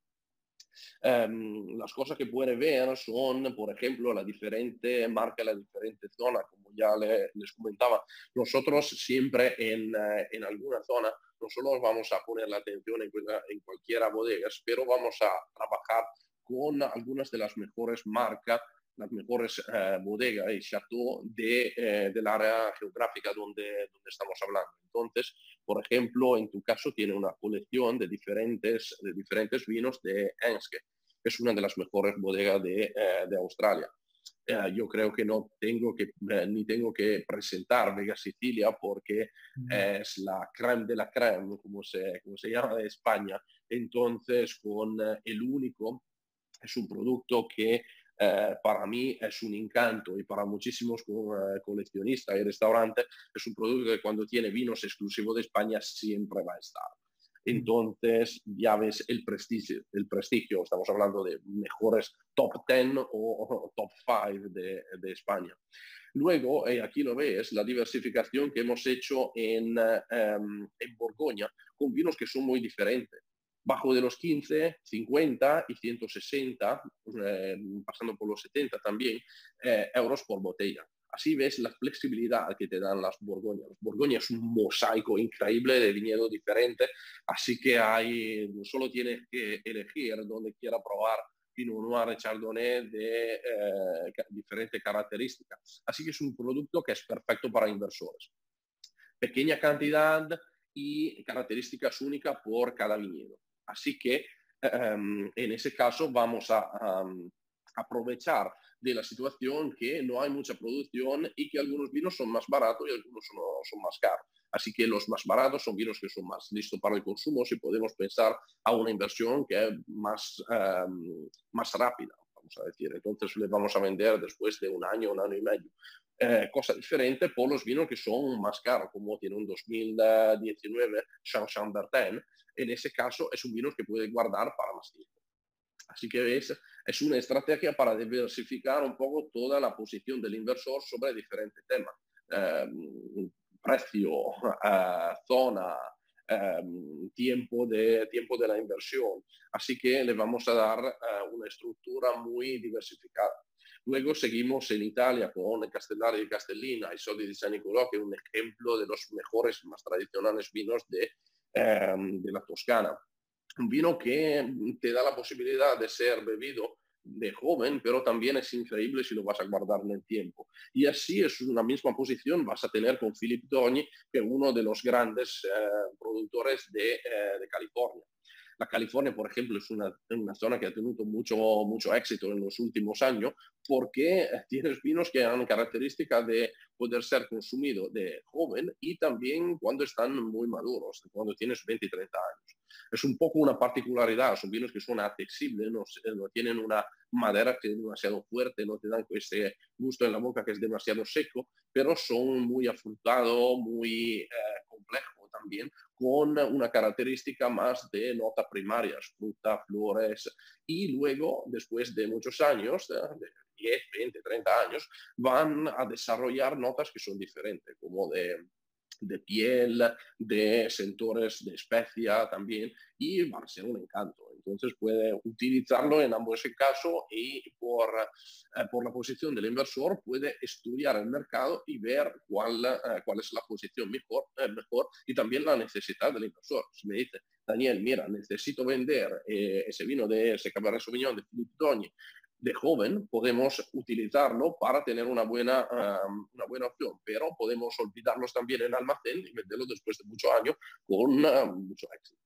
Um, las cosas que puede ver son, por ejemplo, la diferente marca, la diferente zona, como ya le, les comentaba. Nosotros siempre en, uh, en alguna zona no solo vamos a poner la atención en, en cualquiera bodega, pero vamos a trabajar con algunas de las mejores marcas, las mejores eh, bodegas y chateau de, eh, del área geográfica donde, donde estamos hablando. Entonces, por ejemplo, en tu caso tiene una colección de diferentes, de diferentes vinos de Enske, que es una de las mejores bodegas de, eh, de Australia. yo creo que no tengo que, ni tengo que presentar Vega Sicilia porque es la creme de la creme, como se, como se llama de España. Entonces, con el único es un producto que eh, para mí es un encanto y para muchísimos eh, coleccionistas y restaurantes es un producto que cuando tiene vinos exclusivos de España siempre va a estar. Entonces, ya ves el prestigio, el prestigio estamos hablando de mejores top 10 o, top 5 de, de, España. Luego, eh, aquí lo ves, la diversificación que hemos hecho en, em, en Borgoña con vinos que son muy diferentes bajo de los 15, 50 y 160, eh, pasando por los 70 también, eh, euros por botella. Así ves la flexibilidad que te dan las Borgoñas. Las Borgoña es un mosaico increíble de viñedo diferente, así que hay, solo tienes que elegir donde quiera probar Pinot Noir Chardonnay de eh, diferentes características. Así que es un producto que es perfecto para inversores. Pequeña cantidad y características únicas por cada viñedo. Así que em, en ese caso vamos a, aprovechar de la situación que no hay mucha producción y que algunos vinos son más baratos y algunos son, más caros. Así que los más baratos son vinos que son más listos para el consumo si podemos pensar a una inversión que es más, em, más rápida, vamos a decir. Entonces le vamos a vender después de un año, un año y medio. Eh, cosa diferente por los vinos que son más caros, como tiene un 2019 Chambertin, en ese caso es un vino que puede guardar para más tiempo. Así que ves, es una estrategia para diversificar un poco toda la posición del inversor sobre diferentes temas. Em, precio, eh, zona, em, tiempo, de, tiempo de la inversión. Así que le vamos a dar eh, una estructura muy diversificada. Luego seguimos en Italia con Castellari y Castellina y Soli di San Nicolò, que es un ejemplo de los mejores, más tradicionales vinos de Em, de la Toscana. Un vino que te da la posibilidad de ser bebido de joven, pero también es increíble si lo vas a guardar en el tiempo. Y así es una misma posición vas a tener con Philip Togni, que es uno de los grandes eh, productores de, eh, de California. La California, por ejemplo, es una, una, zona que ha tenido mucho, mucho éxito en los últimos años porque tienes vinos que han características de poder ser consumido de joven y también cuando están muy maduros, cuando tienes 20 y 30 años. Es un poco una particularidad, son vinos que son accesibles, no, no tienen una madera que es demasiado fuerte, no te dan ese gusto en la boca que es demasiado seco, pero son muy afrutados, muy eh, complejos con una característica más de notas primarias, fruta, flores, y luego, después de muchos años, de 10, 20, 30 años, van a desarrollar notas que son diferentes, como de de piel, de sentores de especia también, y va a ser un encanto. Entonces puede utilizarlo en ambos casos y por, eh, por la posición del inversor puede estudiar el mercado y ver cuál, eh, cuál es la posición mejor, eh, mejor y también la necesidad del inversor. Si me dice, Daniel, mira, necesito vender ese vino de ese Cabernet Sauvignon de Philippe de joven podemos utilizarlo para tener una buena, una buena opción, pero podemos olvidarlos también en almacén y venderlos después de muchos años con mucho éxito.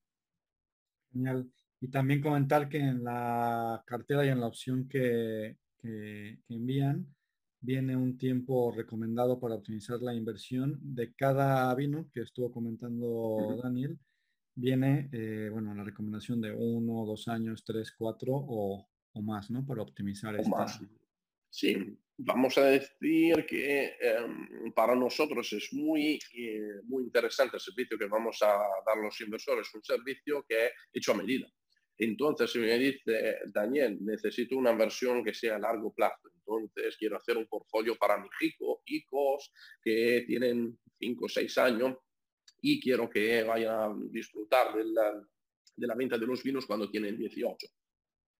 Genial. Y también comentar que en la cartera y en la opción que, que, envían viene un tiempo recomendado para optimizar la inversión de cada vino que estuvo comentando Daniel. Viene, eh, bueno, la recomendación de uno, dos años, tres, cuatro o, o más, ¿no? Para optimizar esto. Sí, vamos a decir que em, para nosotros es muy, eh, muy interesante el servicio que vamos a dar a los inversores, un servicio que es hecho a medida. Entonces, si me dice, Daniel, necesito una inversión que sea a largo plazo, entonces quiero hacer un portfolio para mis hijos, hijos que tienen 5 o 6 años y quiero que vayan a disfrutar de la, de la venta de los vinos cuando tienen 18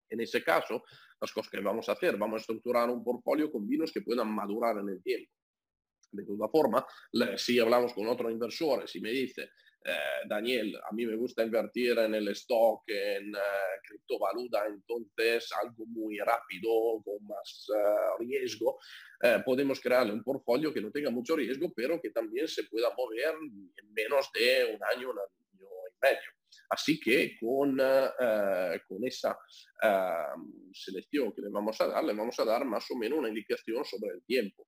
en ese caso, las cosas que vamos a hacer, vamos a estructurar un portfolio con vinos que puedan madurar en el tiempo. De toda forma, si hablamos con otro inversor y me dice, eh, Daniel, a mí me gusta invertir en el stock, en uh, criptovaluta, entonces algo muy rápido, con más uh, riesgo, podemos crearle un portfolio que no tenga mucho riesgo, pero que también se pueda mover en menos de un año, un año medio. Así que con, con esa selección que le vamos a dar, le vamos a dar más o menos una indicación sobre el tiempo.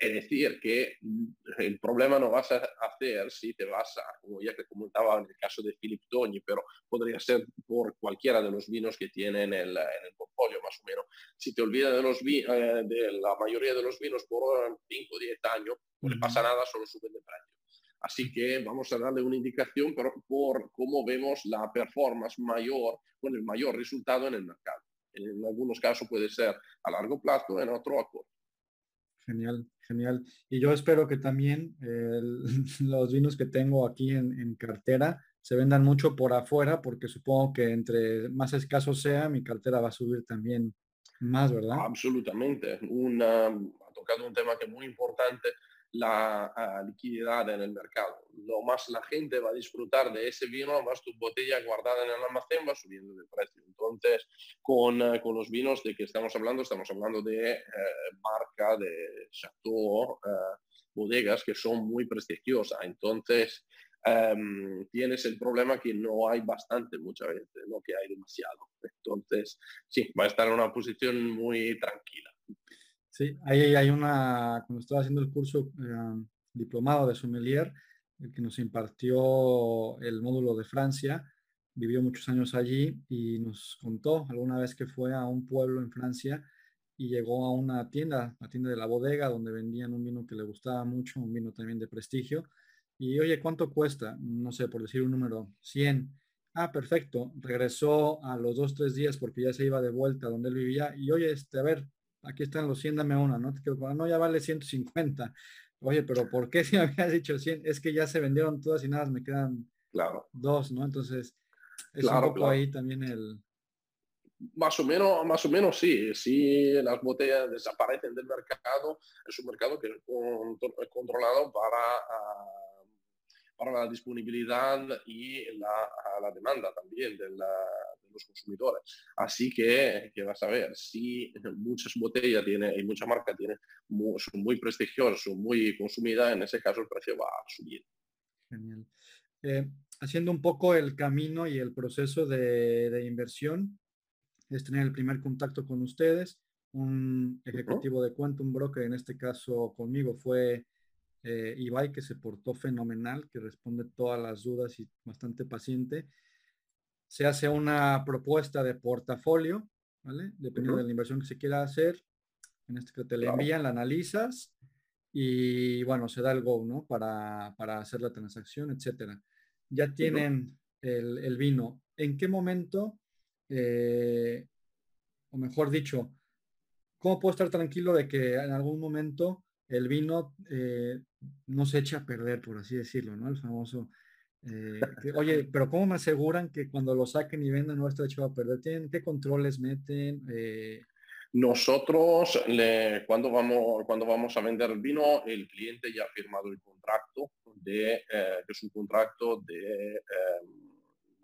Es decir, que mm, el problema no vas a hacer si te vas a, como ya te comentaba en el caso de Philip Togni, pero podría ser por cualquiera de los vinos que tiene en el, en el portfolio, más o menos. Si te olvidas de, los eh, de la mayoría de los vinos por 5 o 10 años, no le pasa nada, solo suben de precio. Así que vamos a darle una indicación por, por cómo vemos la performance mayor, con el mayor resultado en el mercado. En algunos casos puede ser a largo plazo, en otro a corto. Genial, genial. Y yo espero que también los vinos que tengo aquí en, cartera se vendan mucho por afuera, porque supongo que entre más escaso sea, mi cartera va a subir también más, ¿verdad? Absolutamente. Una, ha tocado un tema que es muy importante la liquidez en el mercado. Lo más la gente va a disfrutar de ese vino, más tu botella guardada en el almacén va subiendo de precio. Entonces, con, uh, con los vinos de que estamos hablando, estamos hablando de uh, marca, de chateau, bodegas que son muy prestigiosas. Entonces, um, tienes el problema que no hay bastante muchas veces, no que hay demasiado. Entonces, sí, va a estar en una posición muy tranquila. Sí, ahí hay una, cuando estaba haciendo el curso eh, diplomado de sommelier, el que nos impartió el módulo de Francia, vivió muchos años allí y nos contó alguna vez que fue a un pueblo en Francia y llegó a una tienda, la tienda de la bodega, donde vendían un vino que le gustaba mucho, un vino también de prestigio. Y oye, ¿cuánto cuesta? No sé, por decir un número, 100. Ah, perfecto. Regresó a los dos, tres días porque ya se iba de vuelta donde él vivía. Y oye, este, a ver, aquí están los 100, dame una, ¿no? No, ya vale 150. Oye, pero ¿por qué si me habías dicho 100? Es que ya se vendieron todas y nada, me quedan claro. dos, ¿no? Entonces, es un poco ahí también el... Más o, menos, más o menos sí, si las botellas desaparecen del mercado, es un mercado que es controlado para, ah, para la disponibilidad y la, la demanda también de, la, los consumidores. Así que, que vas a ver, si muchas botellas tiene y mucha marca tiene, son muy prestigiosas, son muy consumidas, en ese caso el precio va a subir. Genial. Eh, haciendo un poco el camino y el proceso de, de, inversión, es tener el primer contacto con ustedes. Un ejecutivo de cuenta, un broker, en este caso conmigo fue eh, Ibai, que se portó fenomenal, que responde todas las dudas y bastante paciente se hace una propuesta de portafolio, ¿vale? Dependiendo de la inversión que se quiera hacer. En este que te la envían, la analizas y bueno, se da el go, ¿no? Para, hacer la transacción, etcétera. Ya tienen el, vino. ¿En qué momento, eh, o mejor dicho, cómo puedo estar tranquilo de que en algún momento el vino eh, no se echa a perder, por así decirlo, ¿no? El famoso eh, oye, pero ¿cómo me aseguran que cuando lo saquen y vendan no está hecho a perder? ¿Tienen, ¿Qué controles meten? Eh, Nosotros, cuando, vamos, cuando vamos a vender el vino, el cliente ya ha firmado el contrato, de, eh, que es un contrato de, em,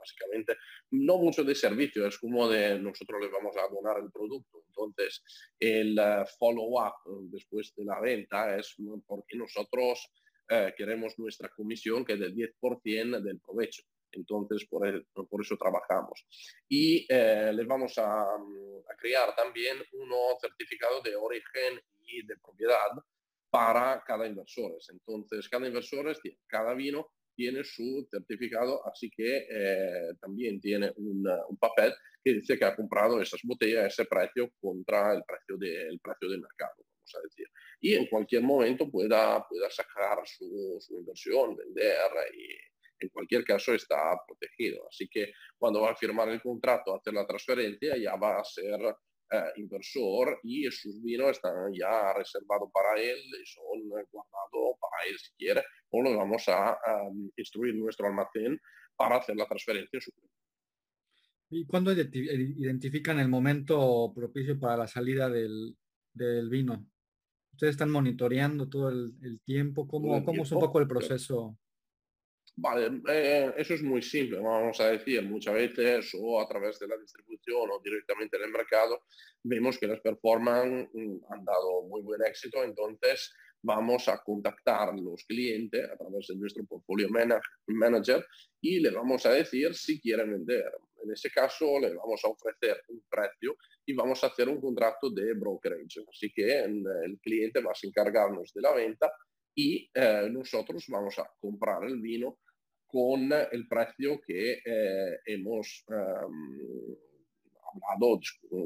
básicamente, no mucho de servicio, es como de nosotros le vamos a donar el producto. Entonces, el follow-up después de la venta es porque nosotros eh, queremos nuestra comisión que es del 10% del provecho. Entonces, por, eso trabajamos. Y eh, les vamos a, a, crear también un certificado de origen y de propiedad para cada inversor. Entonces, cada inversor, cada vino tiene su certificado, así que eh, también tiene un, papel que dice que ha comprado esas botellas a ese precio contra el precio, de, precio del mercado, vamos a decir y en cualquier momento pueda, pueda sacar su, inversión, vender y en cualquier caso está protegido. Así que cuando va a firmar el contrato, hacer la transferencia, ya va a ser eh, inversor y sus vinos están ya reservados para él y son guardados para él si quiere, lo vamos a, instruir nuestro almacén para hacer la transferencia en su ¿Y cuándo identifican el momento propicio para la salida del, del vino? Ustedes están monitoreando todo el, tiempo. ¿Cómo, ¿Cómo, es un poco el proceso? Vale, eh, eso es muy simple, vamos a decir, muchas veces o a través de la distribución o directamente en el mercado, vemos que las performance mm, han dado muy buen éxito, entonces vamos a contactar los clientes a través de nuestro portfolio manager y le vamos a decir si quieren vender. En ese caso le vamos a ofrecer un precio y vamos a hacer un contrato de brokerage. Así que el cliente va a encargarnos de la venta y eh, nosotros vamos a comprar el vino con el precio que eh, hemos um, hablado,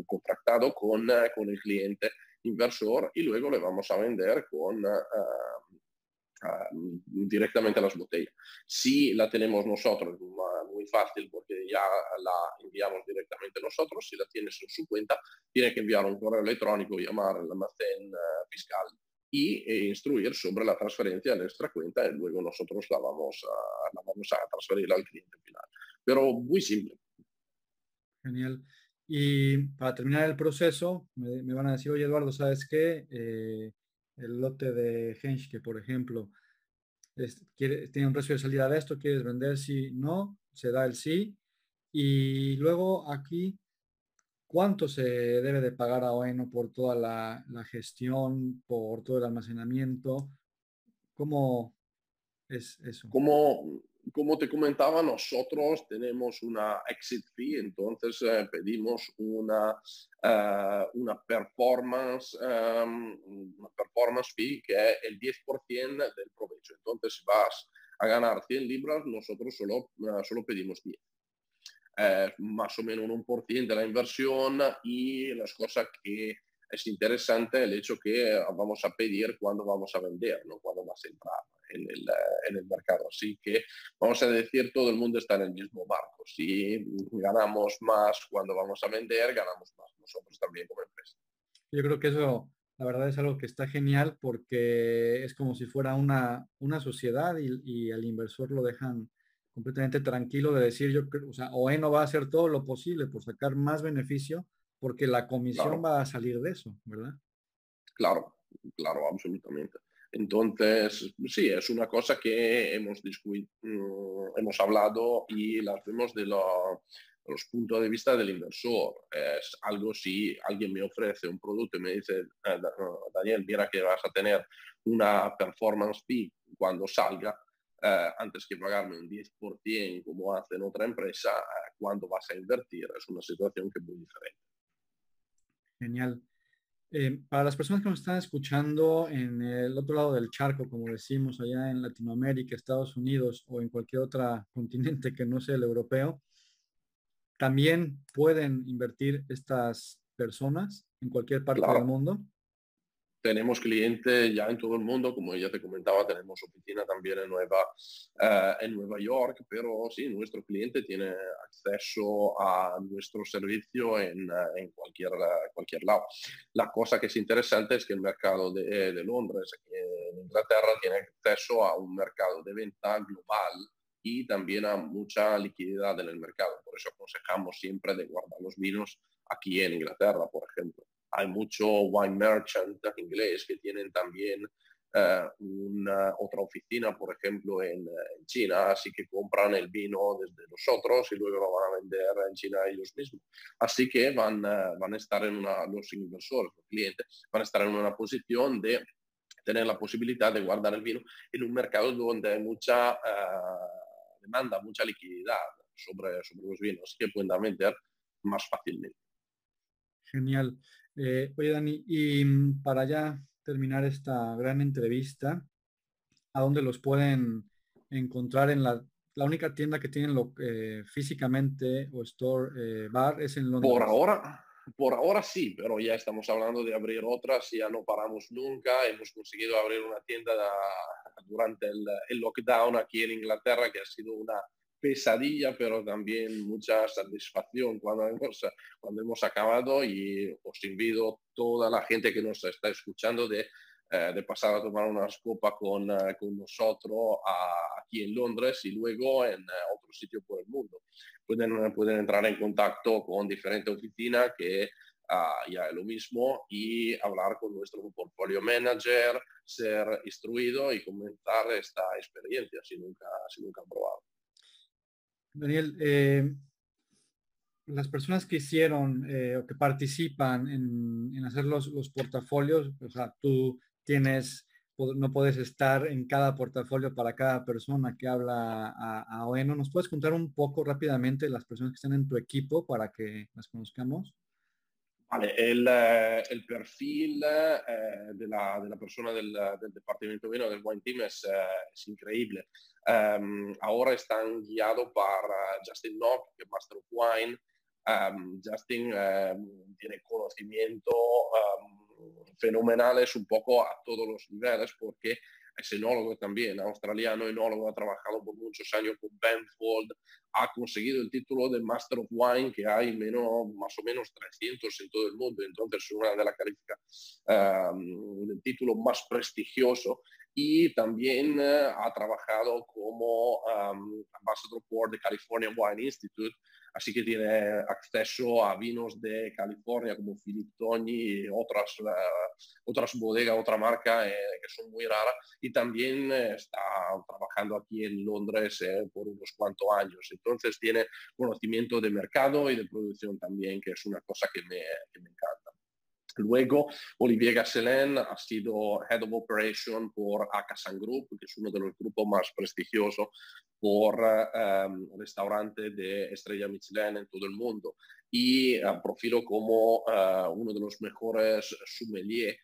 contratado con, con el cliente inversor y luego le vamos a vender con, uh, uh, directamente las botellas. Si la tenemos nosotros, muy fácil porque ya la enviamos directamente nosotros, si la tienes en su cuenta, tiene que enviar un correo electrónico, llamar al almacén uh, fiscal y e instruir sobre la transferencia de nuestra cuenta y luego nosotros la vamos a, la vamos a transferir al cliente final. Pero muy simple. Genial. Y para terminar el proceso, me, van a decir, oye Eduardo, ¿sabes qué? Eh, el lote de Henschke, por ejemplo, tiene un precio de salida de esto, ¿quieres vender? Sí, no, se da el sí. Y luego aquí, ¿cuánto se debe de pagar a Oeno por toda la, la gestión, por todo el almacenamiento? ¿Cómo es eso? Como como te comentaba, nosotros tenemos una exit fee, entonces eh, pedimos una, eh, una, performance, em, performance fee que es el 10% del provecho. Entonces, si vas a ganar 100 libras, nosotros solo, eh, solo pedimos 10. más o menos un por ciento de la inversión y las cosas que es interesante el hecho que vamos a pedir cuando vamos a vender, no cuando vas a entrar en el, en el, mercado. Así que vamos a decir, todo el mundo está en el mismo barco. Si ganamos más cuando vamos a vender, ganamos más nosotros también como empresa. Yo creo que eso, la verdad, es algo que está genial porque es como si fuera una, una sociedad y, y al inversor lo dejan completamente tranquilo de decir, yo creo, o sea, OENO va a hacer todo lo posible por sacar más beneficio porque la comisión va a salir de eso, ¿verdad? Claro, claro, absolutamente. Entonces, sí, es una cosa que hemos, mm, hemos hablado y las vemos de, los puntos de vista del inversor. Es algo si alguien me ofrece un producto y me dice, eh, Daniel, mira que vas a tener una performance fee cuando salga, eh, antes que pagarme un 10% como hace otra empresa, eh, cuando vas a invertir, es una situación que es muy diferente. Genial. Eh, para las personas que nos están escuchando en el otro lado del charco, como decimos, allá en Latinoamérica, Estados Unidos o en cualquier otro continente que no sea el europeo, también pueden invertir estas personas en cualquier parte del mundo tenemos clientes ya en todo el mundo, como ya te comentaba, tenemos oficina también en Nueva, eh, en Nueva York, pero sí, nuestro cliente tiene acceso a nuestro servicio en, eh, en cualquier, cualquier lado. La cosa que es interesante es que el mercado de, de Londres, en Inglaterra, tiene acceso a un mercado de venta global y también a mucha liquidez en el mercado. Por eso aconsejamos siempre de guardar los vinos aquí en Inglaterra, por ejemplo hay mucho wine merchant inglés que tienen también eh, una, otra oficina, por ejemplo, en, China, así que compran el vino desde nosotros y luego lo van a vender en China ellos mismos. Así que van, eh, van a estar en una, los inversores, los clientes, van a estar en una posición de tener la posibilidad de guardar el vino en un mercado donde hay mucha eh, demanda, mucha liquidez sobre, sobre los vinos que pueden vender más fácilmente. Genial. Eh, oye, Dani, y mm, para ya terminar esta gran entrevista, ¿a dónde los pueden encontrar en la, la única tienda que tienen lo, eh, físicamente o store eh, bar es en Londres? Por ahora, por ahora sí, pero ya estamos hablando de abrir otras, ya no paramos nunca. Hemos conseguido abrir una tienda durante el, el lockdown aquí en Inglaterra, que ha sido una, pesadilla, pero también mucha satisfacción cuando hemos, cuando hemos acabado y os invito a toda la gente que nos está escuchando de, eh, de pasar a tomar unas copas con, eh, con nosotros aquí en Londres y luego en eh, otro sitio por el mundo. Pueden, pueden entrar en contacto con diferentes oficinas que ya lo mismo y hablar con nuestro portfolio manager, ser instruido y comenzar esta experiencia si nunca, si nunca han probado. Daniel, eh, las personas que hicieron eh, o que participan en, hacer los, portafolios, o sea, tú tienes, no puedes estar en cada portafolio para cada persona que habla a, a OENO. ¿Nos puedes contar un poco rápidamente las personas que están en tu equipo para que las conozcamos? Vale, el, eh, el perfil eh, de, la, de, la, persona del, del departamento vino del Wine Team es, eh, es increíble. Um, ahora están guiados por Justin Nock, que es Master of Wine. Um, Justin um, tiene conocimiento fenomenales un poco a todos los niveles porque es enólogo también, australiano, enólogo, ha trabajado por muchos años con Benfold, ha conseguido el título de Master of Wine, que hay menos, más o menos 300 en todo el mundo, entonces es una de las calificaciones, um, título más prestigioso y también uh, ha trabajado como um, Ambassador for the California Wine Institute, así que tiene acceso a vinos de California como Philip Tony y otras, uh, otras bodegas, otra marca eh, que son muy raras y también eh, está trabajando aquí en Londres eh, por unos cuantos años. Entonces tiene conocimiento de mercado y de producción también, que es una cosa que me, que me encanta. Luego, Olivier Gasselin ha sido Head of Operation por Akasan Group, que es uno de los grupos más prestigiosos por um, restaurantes de estrella Michelin en todo el mundo. Y uh, profilo como uh, uno de los mejores sommeliers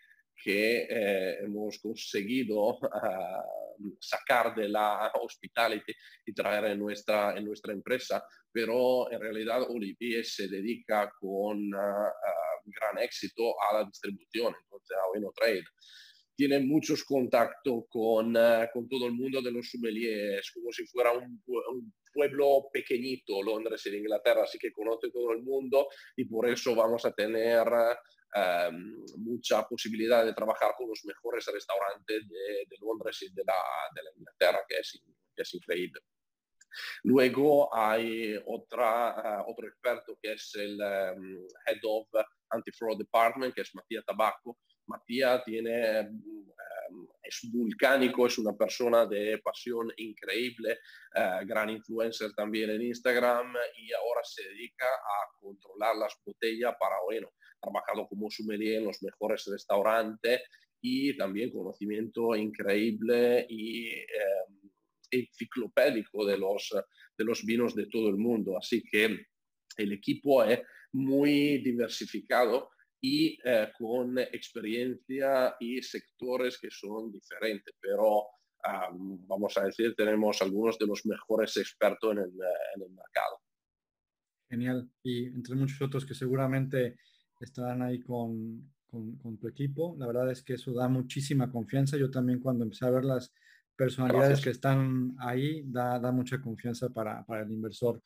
que eh, hemos conseguido uh, sacar de la hospitality y traer en nuestra, en nuestra empresa, pero en realidad Olivier se dedica con gran éxito a la distribución, entonces a Bueno Trade. Tiene muchos contactos con, uh, con todo el mundo de los sommeliers, como si fuera un, pueblo pequeñito, Londres en Inglaterra, así que conoce todo el mundo y por eso vamos a tener um, mucha posibilidad de trabajar con los mejores restaurantes de, de Londres y de la, de la Inglaterra, que es, que es increíble. Luego hay otra, otro experto que es el um, Head of Anti-Fraud Department, que es Matías Tabaco. Matías tiene, um, es vulcánico, es una persona de pasión increíble, uh, gran influencer también en Instagram y ahora se dedica a controlar las botellas para bueno, trabajado como sommelier en los mejores restaurantes y también conocimiento increíble y um, enciclopédico de los, de los vinos de todo el mundo. Así que el equipo es muy diversificado y eh, con experiencia y sectores que son diferentes, pero vamos a decir, tenemos algunos de los mejores expertos en el, en el, mercado. Genial. Y entre muchos otros que seguramente estarán ahí con, con, con, tu equipo, la verdad es que eso da muchísima confianza. Yo también cuando empecé a ver las personalidades Gracias. que están ahí, da, da mucha confianza para, para el inversor.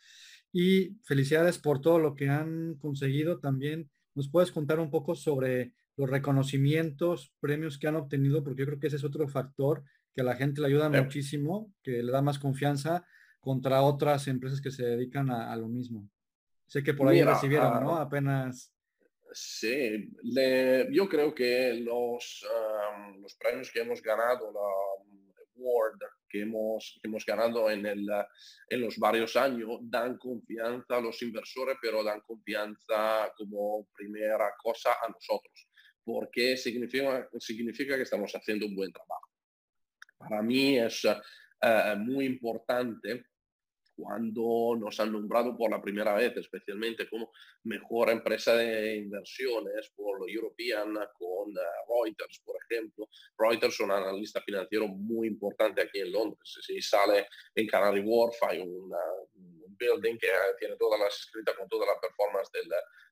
Y felicidades por todo lo que han conseguido también. ¿Nos puedes contar un poco sobre los reconocimientos, premios que han obtenido? Porque yo creo que ese es otro factor que a la gente le ayuda sí. muchísimo, que le da más confianza contra otras empresas que se dedican a, a lo mismo. Sé que por ahí Mira, recibieron, uh, ¿no? Apenas. Sí, le, yo creo que los, um, los premios que hemos ganado, la, Que hemos, que hemos ganado en, el, en los varios años dan confianza a los inversores, pero dan confianza como primera cosa a nosotros, porque significa, significa que estamos haciendo un buen trabajo. Para mí es uh, muy importante cuando nos han nombrado por la primera vez, especialmente como mejor empresa de inversiones por lo European con uh, Reuters, por ejemplo. Reuters es un analista financiero muy importante aquí en Londres. Si sale en Canary Wharf hay una, un building que tiene todas las escritas con toda la performance del,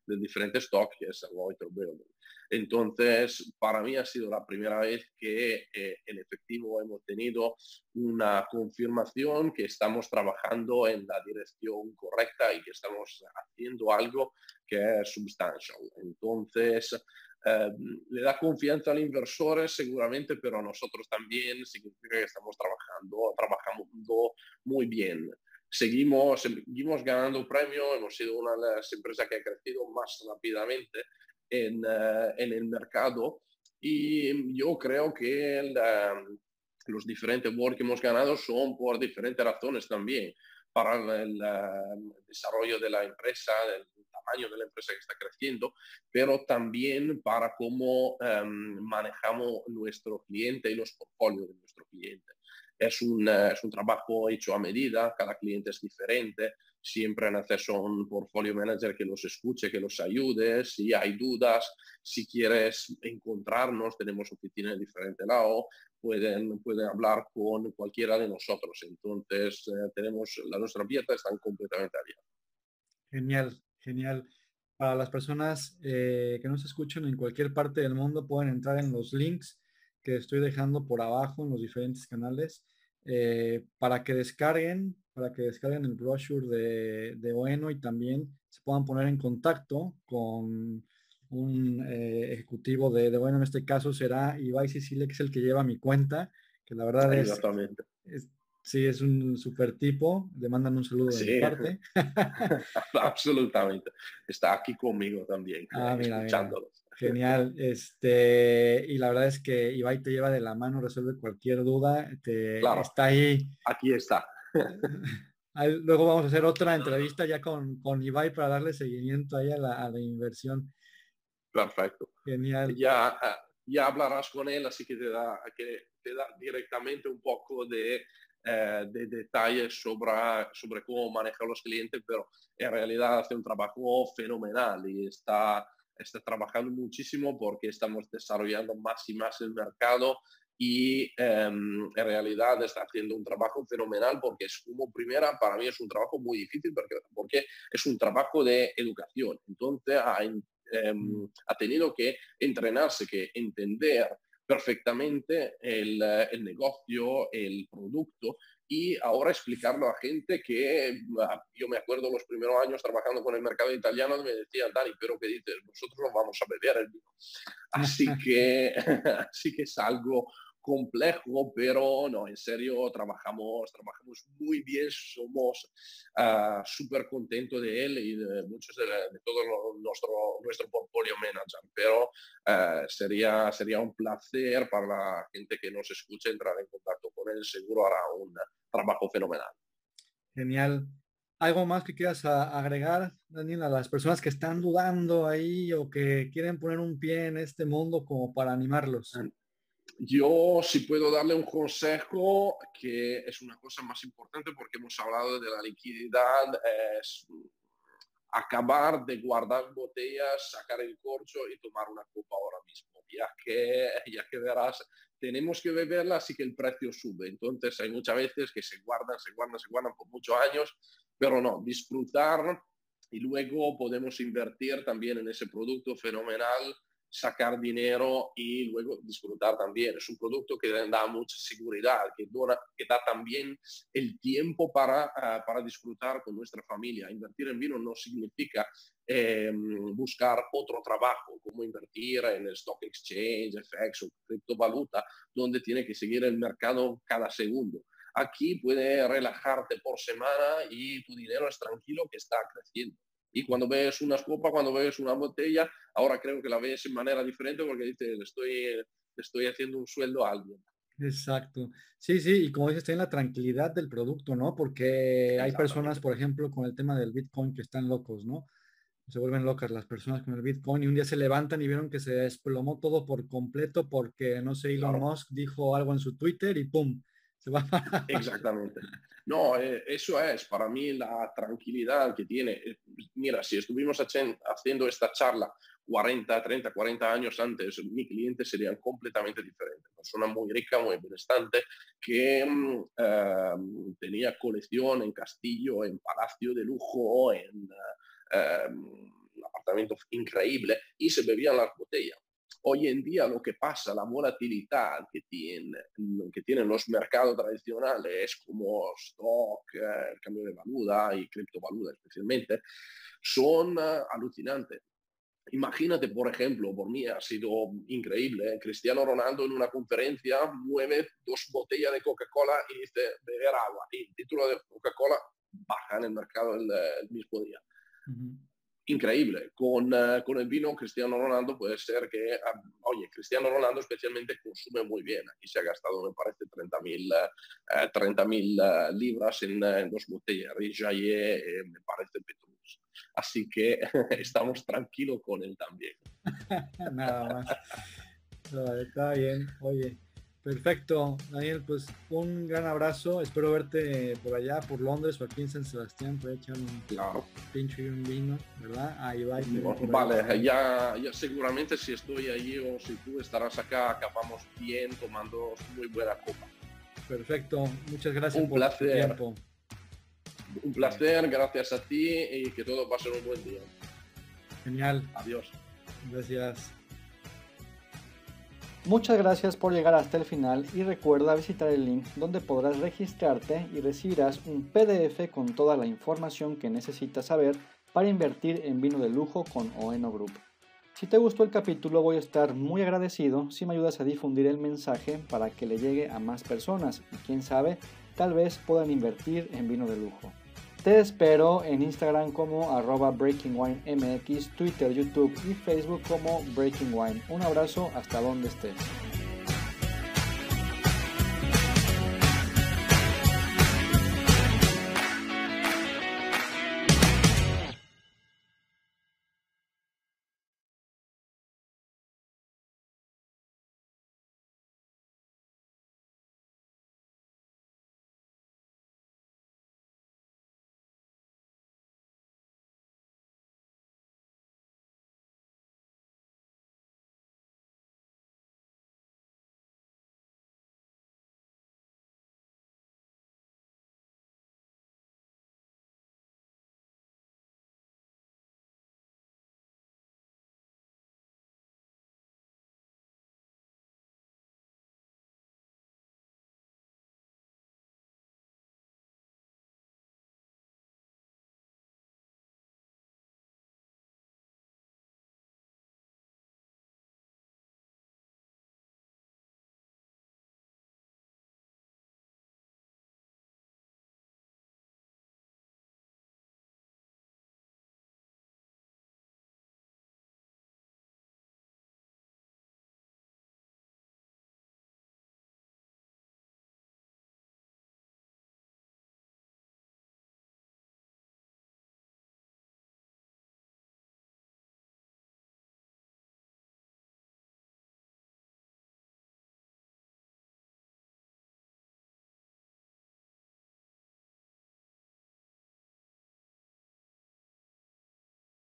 del diferente stock, que es el Building. Entonces, para mí ha sido la primera vez que eh, en efectivo hemos tenido una confirmación que estamos trabajando en la dirección correcta y que estamos haciendo algo que es substantial. Entonces, eh, le da confianza al inversor seguramente, pero nosotros también significa que estamos trabajando, trabajando muy bien. Seguimos, ganando premio, hemos sido una de las empresas que ha crecido más rápidamente en, en el mercado. Y yo creo que los diferentes boards que hemos ganado son por diferentes razones también para el, desarrollo de la empresa, el tamaño de la empresa que está creciendo, pero también para cómo em, manejamos nuestro cliente y los portfolios de nuestro cliente. Es un, eh, es un trabajo hecho a medida, cada cliente es diferente, siempre han acceso a un portfolio manager que los escuche, que los ayude, si hay dudas, si quieres encontrarnos, tenemos oficinas en diferentes lados, pueden, pueden hablar con cualquiera de nosotros. Entonces, eh, tenemos la nuestra abierta, están completamente abiertas. Genial, genial. Para las personas eh, que nos escuchan en cualquier parte del mundo, pueden entrar en los links que estoy dejando por abajo en los diferentes canales eh, para que descarguen, para que descarguen el brochure de, de Oeno y también se puedan poner en contacto con un eh, ejecutivo de, de, bueno, en este caso será Ibai Sicilia, que es el que lleva mi cuenta, que la verdad es, es, sí, es un super tipo, le mandan un saludo de mi parte. Absolutamente, está aquí conmigo también, ah, mira, Genial, este, y la verdad es que Ibai te lleva de la mano, resuelve cualquier duda, te, está ahí. Aquí está. Luego vamos a hacer otra entrevista ya con, con Ibai para darle seguimiento ahí a la, a la inversión. Perfecto. Genial. Ya, ah, ya hablarás con él, así que te da, que te da directamente un poco de, eh, de detalles sobre, sobre cómo maneja los clientes, pero en realidad hace un trabajo fenomenal y está, está trabajando muchísimo porque estamos desarrollando más y más el mercado y em, en realidad está haciendo un trabajo fenomenal porque es como primera, para mí es un trabajo muy difícil porque, porque es un trabajo de educación. Entonces, Em, ha tenido que entrenarse, que entender perfectamente el, el, negocio, el producto y ahora explicarlo a gente que ah, yo me acuerdo los primeros años trabajando con el mercado italiano me decían, Dani, pero ¿qué dices? Nosotros no vamos a beber el vino. Así que, así que es algo complejo, pero no, en serio, trabajamos, trabajamos muy bien, somos uh, súper contentos de él y de muchos de, todo nuestro, nuestro portfolio manager, pero uh, sería, sería un placer para la gente que nos escuche entrar en contacto con él, seguro hará un trabajo fenomenal. Genial. ¿Algo más que quieras agregar, Daniel, a las personas que están dudando ahí o que quieren poner un pie en este mundo como para animarlos? Yo si puedo darle un consejo que es una cosa más importante porque hemos hablado de la liquidez, es acabar de guardar botellas, sacar el corcho y tomar una copa ahora mismo, ya que, ya que verás, tenemos que beberla así que el precio sube. Entonces hay muchas veces que se guardan, se guardan, se guardan por muchos años, pero no, disfrutar y luego podemos invertir también en ese producto fenomenal sacar dinero y luego disfrutar también. Es un producto que da mucha seguridad, que, que da también el tiempo para, ah, para disfrutar con nuestra familia. Invertir en vino no significa em, buscar otro trabajo, como invertir en el stock exchange, FX o criptovaluta, donde tiene que seguir el mercado cada segundo. Aquí puede relajarte por semana y tu dinero es tranquilo que está creciendo. Y cuando ves una copa, cuando ves una botella, ahora creo que la ves de manera diferente porque dices, estoy, estoy haciendo un sueldo a alguien. Exacto. Sí, sí, y como dices, tiene la tranquilidad del producto, ¿no? Porque hay personas, por ejemplo, con el tema del Bitcoin que están locos, ¿no? Se vuelven locas las personas con el Bitcoin y un día se levantan y vieron que se desplomó todo por completo porque, no sé, Elon Musk dijo algo en su Twitter y ¡pum! Exactamente. No, eh, eso es para mí la tranquilidad que tiene. Eh, mira, si estuvimos haciendo esta charla 40, 30, 40 años antes, mi cliente sería completamente diferente. Persona muy rica, muy benestante, que mm, em, tenía colección en castillo, en palacio de lujo, en apartamento increíble y se bebían las botellas. Hoy en día lo que pasa, la volatilidad que, tiene, que tienen los mercados tradicionales como stock, eh, el cambio de valuta y criptovaluta especialmente, son uh, alucinantes. Imagínate, por ejemplo, por mí ha sido increíble, ¿eh? Cristiano Ronaldo en una conferencia mueve dos botellas de Coca-Cola y dice beber agua. Y el título de Coca-Cola baja en el mercado el, el mismo día. Increíble. Con, eh, con, el vino Cristiano Ronaldo puede ser que, ah, oye, Cristiano Ronaldo especialmente consume muy bien. Aquí se ha gastado, me parece, 30.000 mil uh, libras en, dos botellas. Rijaye, me parece Petrus. Así que estamos tranquilos con él también. Nada más. está bien. Oye, Perfecto, Daniel, pues un gran abrazo. Espero verte por allá, por Londres o aquí en San Sebastián, para echar un claro. pincho y un vino, ¿verdad? Ahí va. vale, ya, ya, seguramente si estoy allí o si tú estarás acá, acabamos bien tomando muy buena copa. Perfecto, muchas gracias un por placer. tu tiempo. Un placer, gracias a ti y que todo pase un buen día. Genial. Adiós. Gracias. Muchas gracias por llegar hasta el final y recuerda visitar el link donde podrás registrarte y recibirás un PDF con toda la información que necesitas saber para invertir en vino de lujo con Oeno Group. Si te gustó el capítulo voy a estar muy agradecido si me ayudas a difundir el mensaje para que le llegue a más personas y quién sabe, tal vez puedan invertir en vino de lujo. Te espero en Instagram como arroba BreakingWineMX, Twitter, YouTube y Facebook como Breaking Wine. Un abrazo hasta donde estés.